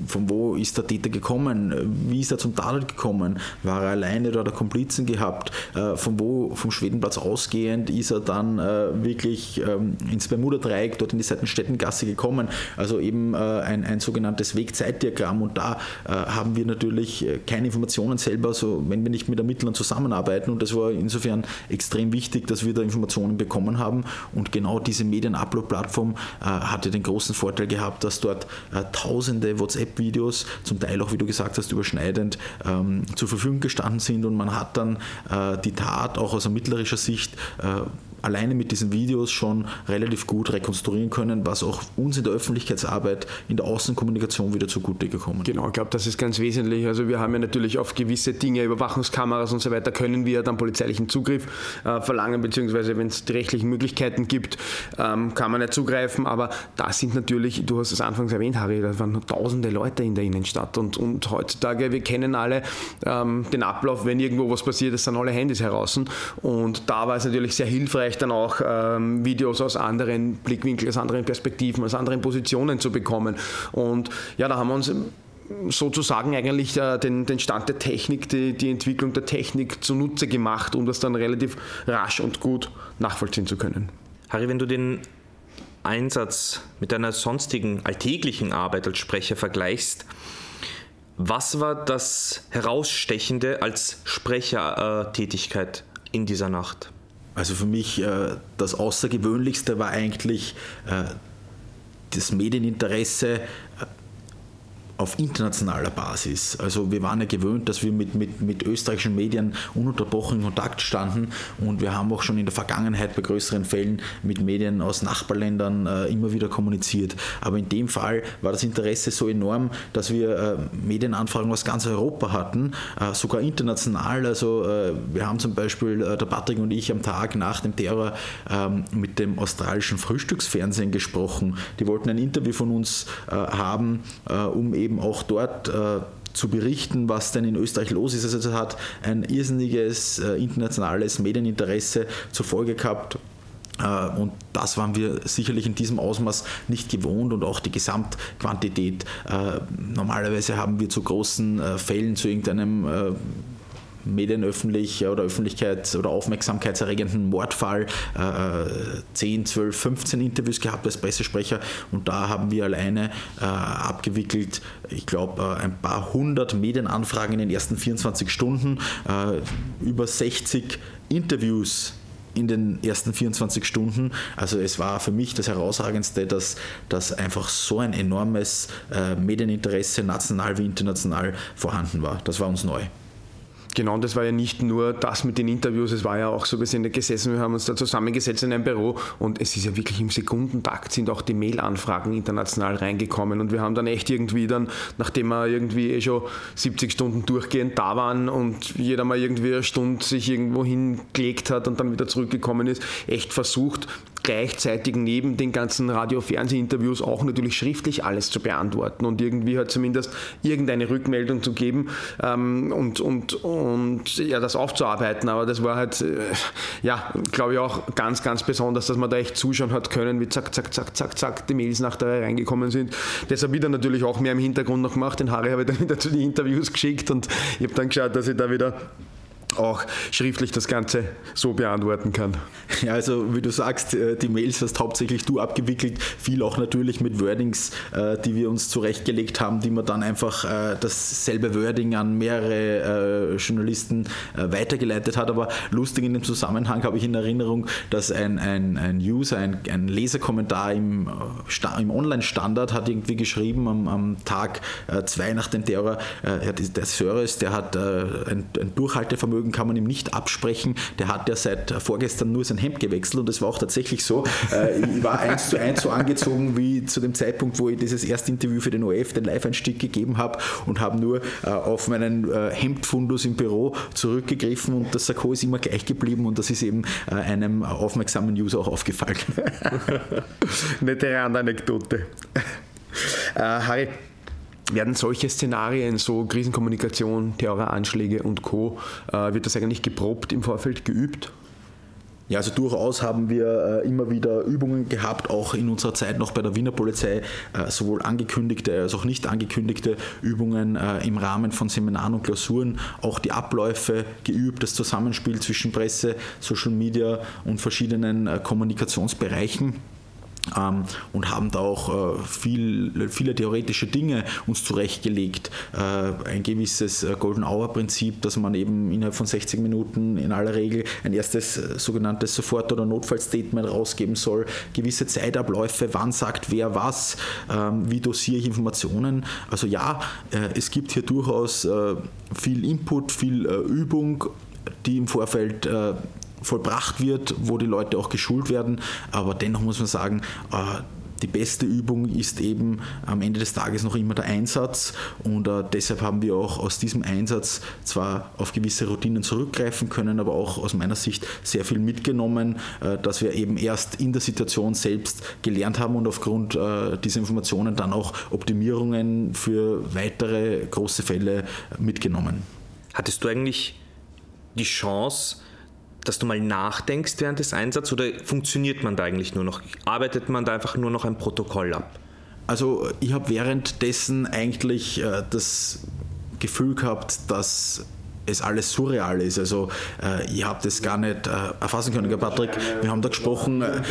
Von wo ist der Täter gekommen? Wie ist er zum Tatort gekommen? War er alleine oder hat er Komplizen gehabt? Äh, von wo, vom Schwedenplatz ausgehend, ist er dann äh, wirklich ähm, ins Bermuda-Dreieck, dort in die Seitenstädtengasse gekommen? Also eben äh, ein, ein sogenanntes Wegzeitdiagramm und da äh, haben wir natürlich äh, keine Informationen selber, so wenn wir nicht mit Ermittlern zusammenarbeiten und das war insofern extrem wichtig, dass wir da Informationen bekommen haben und genau diese Medien-Upload-Plattform äh, hatte den großen Vorteil gehabt, dass dort tausende WhatsApp-Videos, zum Teil auch, wie du gesagt hast, überschneidend ähm, zur Verfügung gestanden sind und man hat dann die Tat auch aus ermittlerischer Sicht alleine mit diesen Videos schon relativ gut rekonstruieren können, was auch uns in der Öffentlichkeitsarbeit, in der Außenkommunikation wieder zugute gekommen Genau, ich glaube, das ist ganz wesentlich. Also wir haben ja natürlich auf gewisse Dinge, Überwachungskameras und so weiter, können wir dann polizeilichen Zugriff äh, verlangen, beziehungsweise wenn es die rechtlichen Möglichkeiten gibt, ähm, kann man ja zugreifen. Aber da sind natürlich, du hast es anfangs erwähnt, Harry, da waren tausende Leute in der Innenstadt und, und heutzutage, wir kennen alle ähm, den Ablauf, wenn irgendwo was passiert, es sind alle Handys heraus. Und da war es natürlich sehr hilfreich, vielleicht dann auch ähm, Videos aus anderen Blickwinkeln, aus anderen Perspektiven, aus anderen Positionen zu bekommen. Und ja, da haben wir uns sozusagen eigentlich äh, den, den Stand der Technik, die, die Entwicklung der Technik zunutze gemacht, um das dann relativ rasch und gut nachvollziehen zu können. Harry, wenn du den Einsatz mit deiner sonstigen alltäglichen Arbeit als Sprecher vergleichst, was war das Herausstechende als Sprechertätigkeit in dieser Nacht? Also für mich äh, das Außergewöhnlichste war eigentlich äh, das Medieninteresse auf internationaler Basis. Also wir waren ja gewöhnt, dass wir mit, mit, mit österreichischen Medien ununterbrochen in Kontakt standen und wir haben auch schon in der Vergangenheit bei größeren Fällen mit Medien aus Nachbarländern äh, immer wieder kommuniziert. Aber in dem Fall war das Interesse so enorm, dass wir äh, Medienanfragen aus ganz Europa hatten, äh, sogar international. Also äh, wir haben zum Beispiel, äh, der Patrick und ich am Tag nach dem Terror ähm, mit dem australischen Frühstücksfernsehen gesprochen. Die wollten ein Interview von uns äh, haben, um eben eben auch dort äh, zu berichten, was denn in Österreich los ist. Also es hat ein irrsinniges äh, internationales Medieninteresse zur Folge gehabt. Äh, und das waren wir sicherlich in diesem Ausmaß nicht gewohnt und auch die Gesamtquantität. Normalerweise haben wir zu großen Fällen, zu irgendeinem medienöffentlich oder Öffentlichkeit oder aufmerksamkeitserregenden Mordfall äh, 10, 12, 15 Interviews gehabt als Pressesprecher und da haben wir alleine äh, abgewickelt, ich glaube, äh, ein paar hundert Medienanfragen in den ersten 24 Stunden, äh, über 60 Interviews in den ersten 24 Stunden. Also es war für mich das Herausragendste, dass, dass einfach so ein enormes äh, Medieninteresse national wie international vorhanden war. Das war uns neu. Genau, und das war ja nicht nur das mit den Interviews, es war ja auch so, wir sind gesessen, wir haben uns da zusammengesetzt in einem Büro und es ist ja wirklich im Sekundentakt sind auch die Mail-Anfragen international reingekommen und wir haben dann echt irgendwie dann, nachdem wir irgendwie eh schon 70 Stunden durchgehend da waren und jeder mal irgendwie eine Stunde sich irgendwo hingelegt hat und dann wieder zurückgekommen ist, echt versucht, gleichzeitig neben den ganzen Radio-Fernseh-Interviews auch natürlich schriftlich alles zu beantworten und irgendwie halt zumindest irgendeine Rückmeldung zu geben ähm, und, und, und ja, das aufzuarbeiten. Aber das war halt, äh, ja, glaube ich auch ganz, ganz besonders, dass man da echt zuschauen hat können, wie zack, zack, zack, zack, zack, die Mails nach der reingekommen sind. Deshalb wieder natürlich auch mehr im Hintergrund noch gemacht. Den Harry habe ich dann wieder zu den Interviews geschickt und ich habe dann geschaut, dass ich da wieder auch schriftlich das Ganze so beantworten kann. Ja, also wie du sagst, äh, die Mails hast hauptsächlich du abgewickelt, viel auch natürlich mit Wordings, äh, die wir uns zurechtgelegt haben, die man dann einfach äh, dasselbe Wording an mehrere Journalisten weitergeleitet hat. Aber lustig in dem Zusammenhang habe ich in Erinnerung, dass ein, ein, ein User, ein, ein Leserkommentar im, im Online-Standard hat irgendwie geschrieben am, am Tag zwei nach dem Terror, der Service, der hat ein, ein Durchhaltevermögen Vermögen kann man ihm nicht absprechen. Der hat ja seit vorgestern nur sein Hemd gewechselt und das war auch tatsächlich so. Äh, ich war eins zu eins so angezogen wie zu dem Zeitpunkt, wo ich dieses erste Interview für den OF, den Live-Einstieg gegeben habe und habe nur äh, auf meinen äh, Hemdfundus im Büro zurückgegriffen und das Sakko ist immer gleich geblieben und das ist eben einem aufmerksamen User auch aufgefallen. Nette Anekdote. Harry, werden solche Szenarien, so Krisenkommunikation, Terroranschläge und Co., äh, wird das eigentlich geprobt im Vorfeld geübt? Ja, also durchaus haben wir äh, immer wieder Übungen gehabt, auch in unserer Zeit noch bei der Wiener Polizei, äh, sowohl angekündigte als auch nicht angekündigte Übungen im Rahmen von Seminaren und Klausuren, auch die Abläufe geübt, das Zusammenspiel zwischen Presse, Social Media und verschiedenen Kommunikationsbereichen. Ähm, und haben da auch äh, viel, viele theoretische Dinge uns zurechtgelegt. Äh, ein gewisses äh, Golden Hour Prinzip, dass man eben innerhalb von 60 Minuten in aller Regel ein erstes äh, sogenanntes Sofort- oder Notfallstatement rausgeben soll, gewisse Zeitabläufe, wann sagt wer was, ähm, wie dosiere ich Informationen. Also ja, äh, es gibt hier durchaus äh, viel Input, viel Übung, die im Vorfeld vollbracht wird, wo die Leute auch geschult werden. Aber dennoch muss man sagen, äh, die beste Übung ist eben am Ende des Tages noch immer der Einsatz und äh, deshalb haben wir auch aus diesem Einsatz zwar auf gewisse Routinen zurückgreifen können, aber auch aus meiner Sicht sehr viel mitgenommen, äh, dass wir eben erst in der Situation selbst gelernt haben und aufgrund äh, dieser Informationen dann auch Optimierungen für weitere große Fälle mitgenommen. Hattest du eigentlich die Chance, dass du mal nachdenkst während des Einsatzes oder funktioniert man da eigentlich nur noch? Arbeitet man da einfach nur noch ein Protokoll ab? Also ich habe währenddessen eigentlich äh, das Gefühl gehabt, dass es alles surreal ist. Also äh, ich habe das gar nicht äh, erfassen können, Patrick. Wir haben da gesprochen, äh,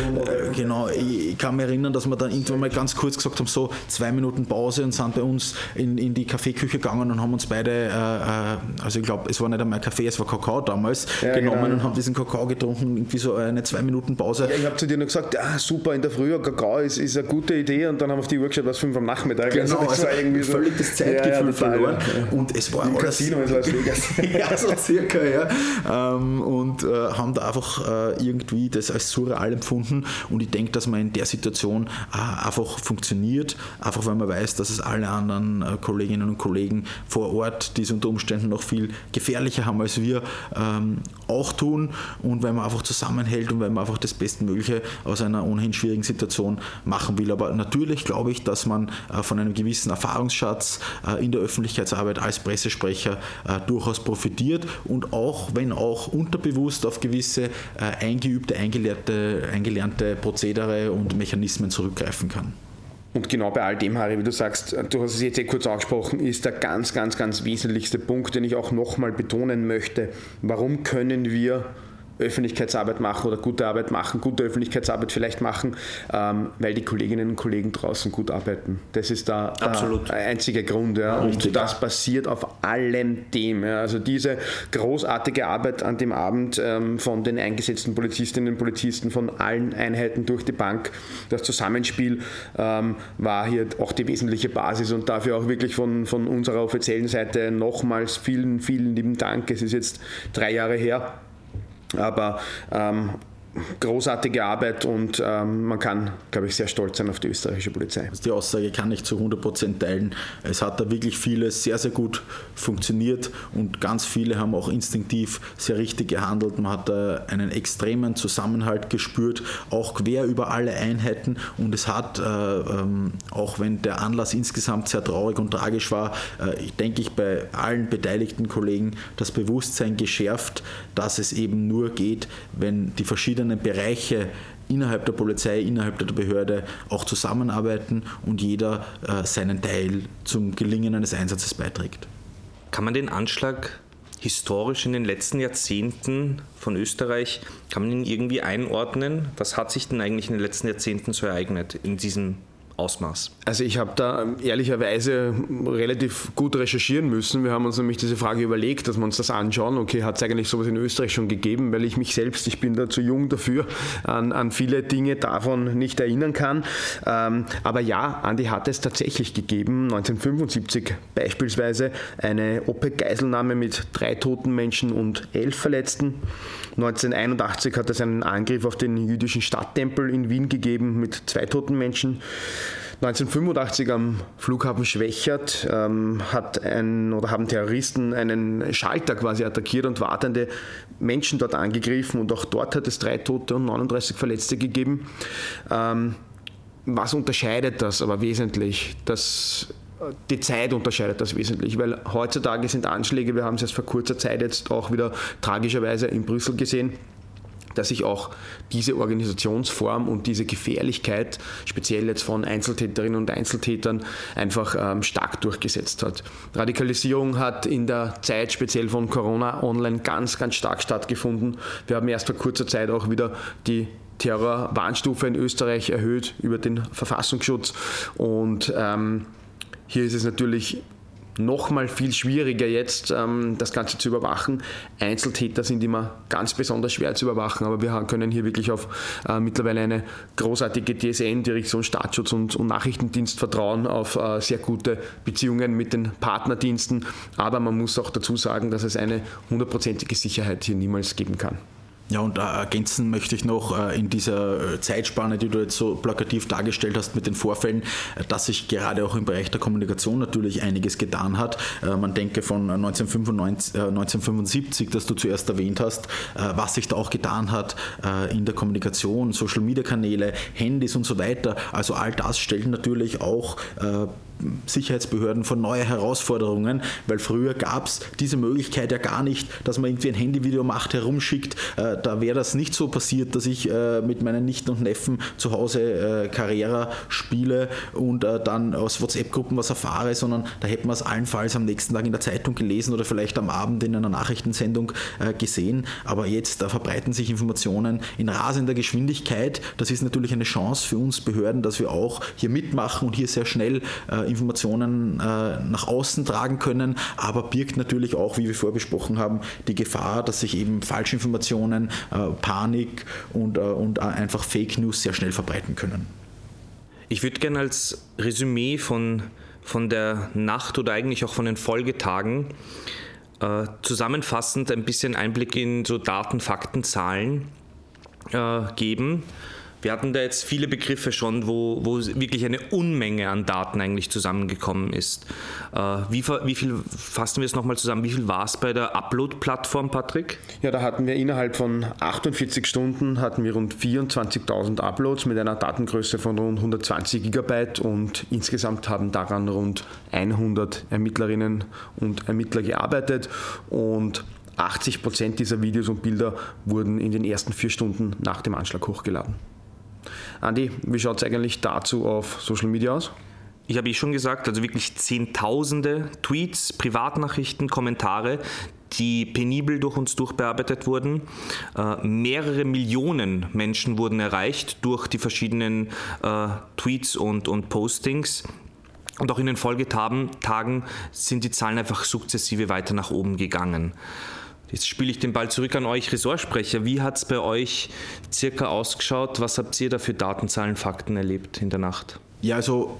genau, ich, ich, kann mich erinnern, dass wir dann irgendwann mal ganz kurz gesagt haben, so zwei Minuten Pause und sind bei uns in, in die Kaffeeküche gegangen und haben uns beide, äh, äh, also ich glaube, es war nicht einmal Kaffee, es war Kakao damals, ja, genommen genau. und haben diesen Kakao getrunken, irgendwie so eine zwei Minuten Pause. Ja, ich habe zu dir noch gesagt, ah, super, in der Früh Kakao ist, ist eine gute Idee und dann haben wir auf die Uhr geschaut, was fünf am Nachmittag. Genau, also, also völlig das Zeitgefühl ja, verloren. Und es war Im alles... Casino Vegas. ja, so circa, ja. Ähm, und äh, haben da einfach äh, irgendwie das als surreal empfunden. Und ich denke, dass man in der Situation äh, einfach funktioniert, einfach weil man weiß, dass es alle anderen äh, Kolleginnen und Kollegen vor Ort, die es unter Umständen noch viel gefährlicher haben als wir, ähm, auch tun. Und weil man einfach zusammenhält und weil man einfach das Bestmögliche aus einer ohnehin schwierigen Situation machen will. Aber natürlich glaube ich, dass man äh, von einem gewissen Erfahrungsschatz äh, in der Öffentlichkeitsarbeit als Pressesprecher durchaus profitiert wird und auch, wenn auch unterbewusst auf gewisse äh, eingeübte, eingelernte, eingelernte Prozedere und Mechanismen zurückgreifen kann. Und genau bei all dem, Harry, wie du sagst, du hast es jetzt eh kurz angesprochen, ist der ganz, ganz, ganz wesentlichste Punkt, den ich auch nochmal betonen möchte. Warum können wir Öffentlichkeitsarbeit machen oder gute Arbeit machen, gute Öffentlichkeitsarbeit vielleicht machen, ähm, weil die Kolleginnen und Kollegen draußen gut arbeiten. Das ist der, der einzige Grund. Ja. Und das basiert auf allem dem. Ja. Also diese großartige Arbeit an dem Abend ähm, von den eingesetzten Polizistinnen und Polizisten, von allen Einheiten durch die Bank, das Zusammenspiel ähm, war hier auch die wesentliche Basis und dafür auch wirklich von, von unserer offiziellen Seite nochmals vielen, vielen lieben Dank. Es ist jetzt drei Jahre her aber ähm, großartige Arbeit und ähm, man kann, glaube ich, sehr stolz sein auf die österreichische Polizei. Also die Aussage kann ich zu 100% teilen. Es hat da wirklich vieles sehr, sehr gut funktioniert und ganz viele haben auch instinktiv sehr richtig gehandelt. Man hat da einen extremen Zusammenhalt gespürt, auch quer über alle Einheiten und es hat, äh, ähm, auch wenn der Anlass insgesamt sehr traurig und tragisch war, äh, ich denke ich bei allen beteiligten Kollegen das Bewusstsein geschärft, dass es eben nur geht, wenn die verschiedenen verschiedenen Bereiche innerhalb der Polizei, innerhalb der Behörde auch zusammenarbeiten und jeder äh, seinen Teil zum Gelingen eines Einsatzes beiträgt. Kann man den Anschlag historisch in den letzten Jahrzehnten von Österreich, kann man ihn irgendwie einordnen? Was hat sich denn eigentlich in den letzten Jahrzehnten so ereignet in diesem Ausmaß? Also ich habe da ehrlicherweise relativ gut recherchieren müssen. Wir haben uns nämlich diese Frage überlegt, dass wir uns das anschauen. Okay, hat es eigentlich sowas in Österreich schon gegeben, weil ich mich selbst, ich bin da zu jung dafür, an, an viele Dinge davon nicht erinnern kann. Ähm, aber ja, Andi hat es tatsächlich gegeben. 1975 beispielsweise eine OPEC-Geiselnahme mit drei toten Menschen und elf Verletzten. 1981 hat es einen Angriff auf den jüdischen Stadttempel in Wien gegeben mit zwei toten Menschen. 1985 am Flughafen Schwächert ähm, hat ein, oder haben Terroristen einen Schalter quasi attackiert und wartende Menschen dort angegriffen und auch dort hat es drei Tote und 39 Verletzte gegeben. Ähm, was unterscheidet das aber wesentlich? Das die Zeit unterscheidet das wesentlich, weil heutzutage sind Anschläge, wir haben es erst vor kurzer Zeit jetzt auch wieder tragischerweise in Brüssel gesehen, dass sich auch diese Organisationsform und diese Gefährlichkeit, speziell jetzt von Einzeltäterinnen und Einzeltätern, einfach ähm, stark durchgesetzt hat. Radikalisierung hat in der Zeit speziell von Corona online ganz, ganz stark stattgefunden. Wir haben erst vor kurzer Zeit auch wieder die Terrorwarnstufe in Österreich erhöht über den Verfassungsschutz und ähm, hier ist es natürlich noch mal viel schwieriger jetzt, ähm, das Ganze zu überwachen. Einzeltäter sind immer ganz besonders schwer zu überwachen, aber wir können hier wirklich auf äh, mittlerweile eine großartige DSN, Direktion Staatsschutz und, und Nachrichtendienst vertrauen, auf äh, sehr gute Beziehungen mit den Partnerdiensten. Aber man muss auch dazu sagen, dass es eine hundertprozentige Sicherheit hier niemals geben kann. Ja, und äh, ergänzen möchte ich noch äh, in dieser äh, Zeitspanne, die du jetzt so plakativ dargestellt hast mit den Vorfällen, dass sich gerade auch im Bereich der Kommunikation natürlich einiges getan hat. man denke von 1995, 1975, das du zuerst erwähnt hast, was sich da auch getan hat in der Kommunikation, Social-Media-Kanäle, Handys und so weiter. Also all das stellt natürlich auch Sicherheitsbehörden vor neue Herausforderungen, weil früher gab es diese Möglichkeit ja gar nicht, dass man irgendwie ein Handyvideo macht, herumschickt. Äh, da wäre das nicht so passiert, dass ich äh, mit meinen Nichten und Neffen zu Hause äh, Carrera spiele und äh, dann aus WhatsApp-Gruppen was erfahre, sondern da hätte man es allenfalls am nächsten Tag in der Zeitung gelesen oder vielleicht am Abend in einer Nachrichtensendung äh, gesehen. Aber jetzt verbreiten sich Informationen in rasender Geschwindigkeit. Das ist natürlich eine Chance für uns Behörden, dass wir auch hier mitmachen und hier sehr schnell äh, Informationen äh, nach außen tragen können, aber birgt natürlich auch, wie wir vorher besprochen haben, die Gefahr, dass sich eben Falschinformationen, äh, Panik und, äh, und einfach Fake News sehr schnell verbreiten können. Ich würde gerne als Resümee von, von der Nacht oder eigentlich auch von den Folgetagen äh, zusammenfassend ein bisschen Einblick in so Daten, Fakten, Zahlen äh, geben. Wir hatten da jetzt viele Begriffe schon, wo, wo wirklich eine Unmenge an Daten eigentlich zusammengekommen ist. Äh, wie, wie, viel fassen wir es nochmal zusammen? Wie viel war es bei der Upload-Plattform, Patrick? Ja, da hatten wir innerhalb von 48 Stunden hatten wir rund 24.000 Uploads mit einer Datengröße von rund 120 Gigabyte und insgesamt haben daran rund 100 Ermittlerinnen und Ermittler gearbeitet und 80 Prozent dieser Videos und Bilder wurden in den ersten vier Stunden nach dem Anschlag hochgeladen. Andi, wie schaut es eigentlich dazu auf Social Media aus? Ich habe eh schon gesagt, also wirklich Zehntausende Tweets, Privatnachrichten, Kommentare, die penibel durch uns durchbearbeitet wurden. Äh, mehrere Millionen Menschen wurden erreicht durch die verschiedenen äh, Tweets und, und Postings. Und auch in den Folgetagen sind die Zahlen einfach sukzessive weiter nach oben gegangen. Jetzt spiele ich den Ball zurück an euch Ressortsprecher. Wie hat es bei euch circa ausgeschaut? Was habt ihr da für Datenzahlen, Fakten erlebt in der Nacht? Ja, also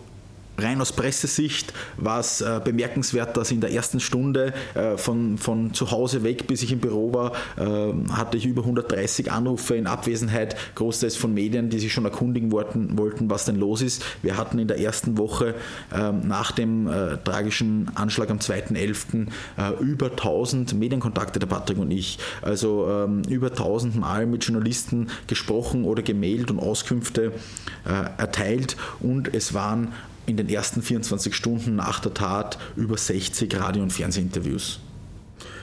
rein aus Pressesicht war es äh, bemerkenswert, dass in der ersten Stunde äh, von, von zu Hause weg, bis ich im Büro war, äh, hatte ich über 130 Anrufe in Abwesenheit, großteils von Medien, die sich schon erkundigen wollten, wollten was denn los ist. Wir hatten in der ersten Woche ähm, nach dem äh, tragischen Anschlag am 2.11. Äh, über 1000 Medienkontakte, der Patrick und ich. Also ähm, über 1000 Mal mit Journalisten gesprochen oder gemailt und Auskünfte erteilt und es waren in den ersten 24 Stunden nach der Tat über 60 Radio- und Fernsehinterviews.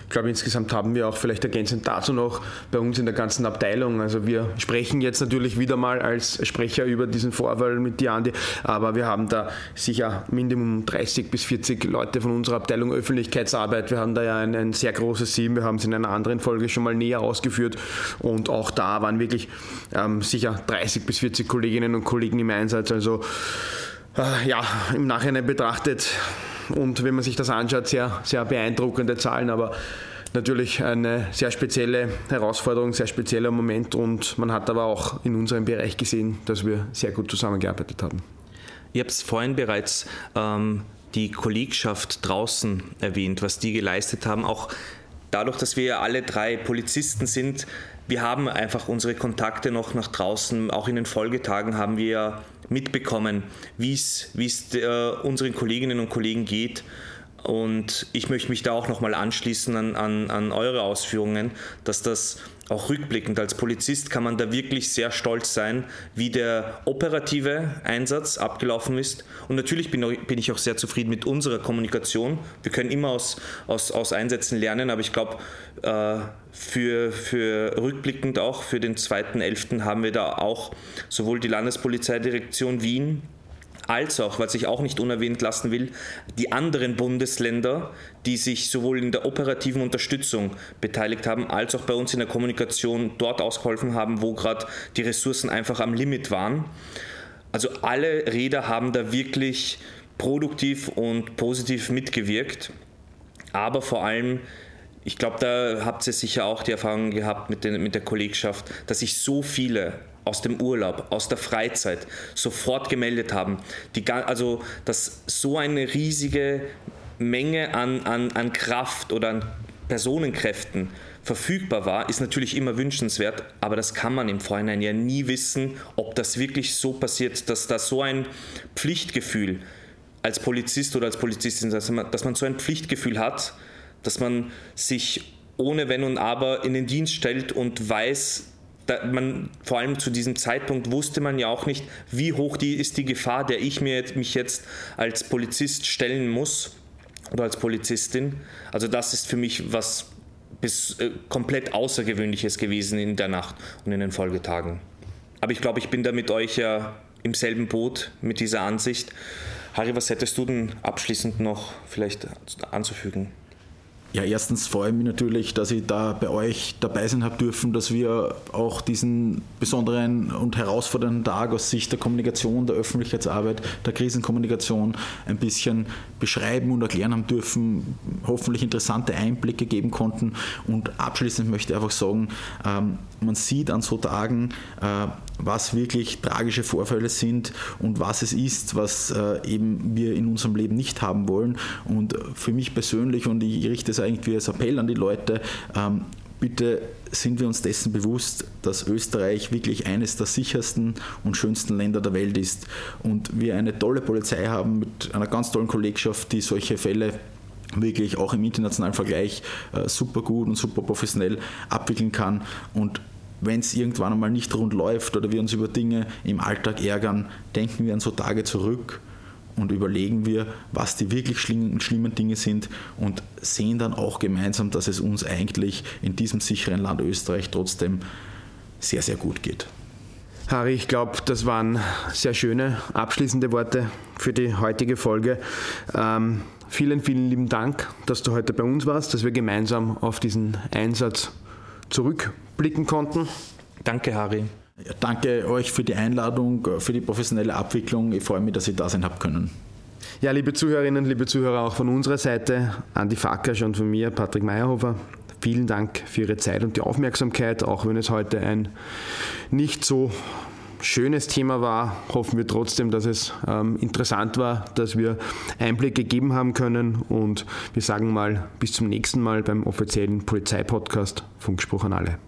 Ich glaube, insgesamt haben wir auch vielleicht ergänzend dazu noch bei uns in der ganzen Abteilung. Also wir sprechen jetzt natürlich wieder mal als Sprecher über diesen Vorfall mit Diandi, aber wir haben da sicher Minimum 30 bis 40 Leute von unserer Abteilung Öffentlichkeitsarbeit. Wir haben da ja ein, ein sehr großes Team. Wir haben es in einer anderen Folge schon mal näher ausgeführt und auch da waren wirklich ähm, sicher 30 bis 40 Kolleginnen und Kollegen im Einsatz. Also ja, im Nachhinein betrachtet und wenn man sich das anschaut, sehr, sehr beeindruckende Zahlen, aber natürlich eine sehr spezielle Herausforderung, sehr spezieller Moment und man hat aber auch in unserem Bereich gesehen, dass wir sehr gut zusammengearbeitet haben. Ihr habt vorhin bereits ähm, die Kollegschaft draußen erwähnt, was die geleistet haben. Auch dadurch, dass wir alle drei Polizisten sind, wir haben einfach unsere Kontakte noch nach draußen. Auch in den Folgetagen haben wir mitbekommen, wie es äh, unseren Kolleginnen und Kollegen geht. Und ich möchte mich da auch nochmal anschließen an, an, an eure Ausführungen, dass das auch rückblickend als Polizist kann man da wirklich sehr stolz sein, wie der operative Einsatz abgelaufen ist. Und natürlich bin, ich auch sehr zufrieden mit unserer Kommunikation. Wir können immer aus, aus, aus Einsätzen lernen, aber ich glaube, äh, für, für rückblickend auch für den 2.11. haben wir da auch sowohl die Landespolizeidirektion Wien als auch, was ich auch nicht unerwähnt lassen will, die anderen Bundesländer, die sich sowohl in der operativen Unterstützung beteiligt haben, als auch bei uns in der Kommunikation dort ausgeholfen haben, wo gerade die Ressourcen einfach am Limit waren. Also alle Räder haben da wirklich produktiv und positiv mitgewirkt, aber vor allem ich glaube, da habt ihr sicher auch die Erfahrung gehabt mit, den, mit der Kollegschaft, dass sich so viele aus dem Urlaub, aus der Freizeit sofort gemeldet haben. Die, also, dass so eine riesige Menge an, an, an Kraft oder an Personenkräften verfügbar war, ist natürlich immer wünschenswert, aber das kann man im Vorhinein ja nie wissen, ob das wirklich so passiert, dass da so ein Pflichtgefühl als Polizist oder als Polizistin, dass man, dass man so ein Pflichtgefühl hat, dass man sich ohne Wenn und Aber in den Dienst stellt und weiß, man, vor allem zu diesem Zeitpunkt wusste man ja auch nicht, wie hoch die, ist die Gefahr, der ich mir jetzt, mich jetzt als Polizist stellen muss oder als Polizistin. Also das ist für mich was bis, äh, komplett Außergewöhnliches gewesen in der Nacht und in den Folgetagen. Aber ich glaube, ich bin da mit euch ja im selben Boot mit dieser Ansicht. Harry, was hättest du denn abschließend noch vielleicht anzufügen? Ja, erstens freue ich mich natürlich, dass ich da bei euch dabei sein habe dürfen, dass wir auch diesen besonderen und herausfordernden Tag aus Sicht der Kommunikation, der Öffentlichkeitsarbeit, der Krisenkommunikation ein bisschen beschreiben und erklären haben dürfen, hoffentlich interessante Einblicke geben konnten. Und abschließend möchte ich einfach sagen, ähm, man sieht an so Tagen, äh, was wirklich tragische Vorfälle sind und was es ist, was äh, eben wir in unserem Leben nicht haben wollen. Und für mich persönlich, und ich richte es eigentlich als Appell an die Leute, ähm, bitte sind wir uns dessen bewusst, dass Österreich wirklich eines der sichersten und schönsten Länder der Welt ist und wir eine tolle Polizei haben mit einer ganz tollen Kollegschaft, die solche Fälle wirklich auch im internationalen Vergleich äh, super gut und super professionell abwickeln kann und wenn es irgendwann einmal nicht rund läuft oder wir uns über Dinge im Alltag ärgern, denken wir an so Tage zurück und überlegen wir, was die wirklich schlimmen, Dinge sind und sehen dann auch gemeinsam, dass es uns eigentlich in diesem sicheren Land Österreich trotzdem sehr, sehr gut geht. Harry, ich glaube, das waren sehr schöne abschließende Worte für die heutige Folge. Ähm, vielen, vielen lieben Dank, dass du heute bei uns warst, dass wir gemeinsam auf diesen Einsatz zurückblicken konnten. Danke, Harry. Ja, danke euch für die Einladung, für die professionelle Abwicklung. Ich freue mich, dass ich da sein habe können. Ja, liebe Zuhörerinnen, liebe Zuhörer, auch von unserer Seite, Andi Facker und von mir, Patrick Meyerhofer. Vielen Dank für Ihre Zeit und die Aufmerksamkeit, auch wenn es heute ein nicht so schönes Thema war, hoffen wir trotzdem, dass es ähm, interessant war, dass wir Einblick gegeben haben können und wir sagen mal bis zum nächsten Mal beim offiziellen Polizeipodcast Funkspruch an alle.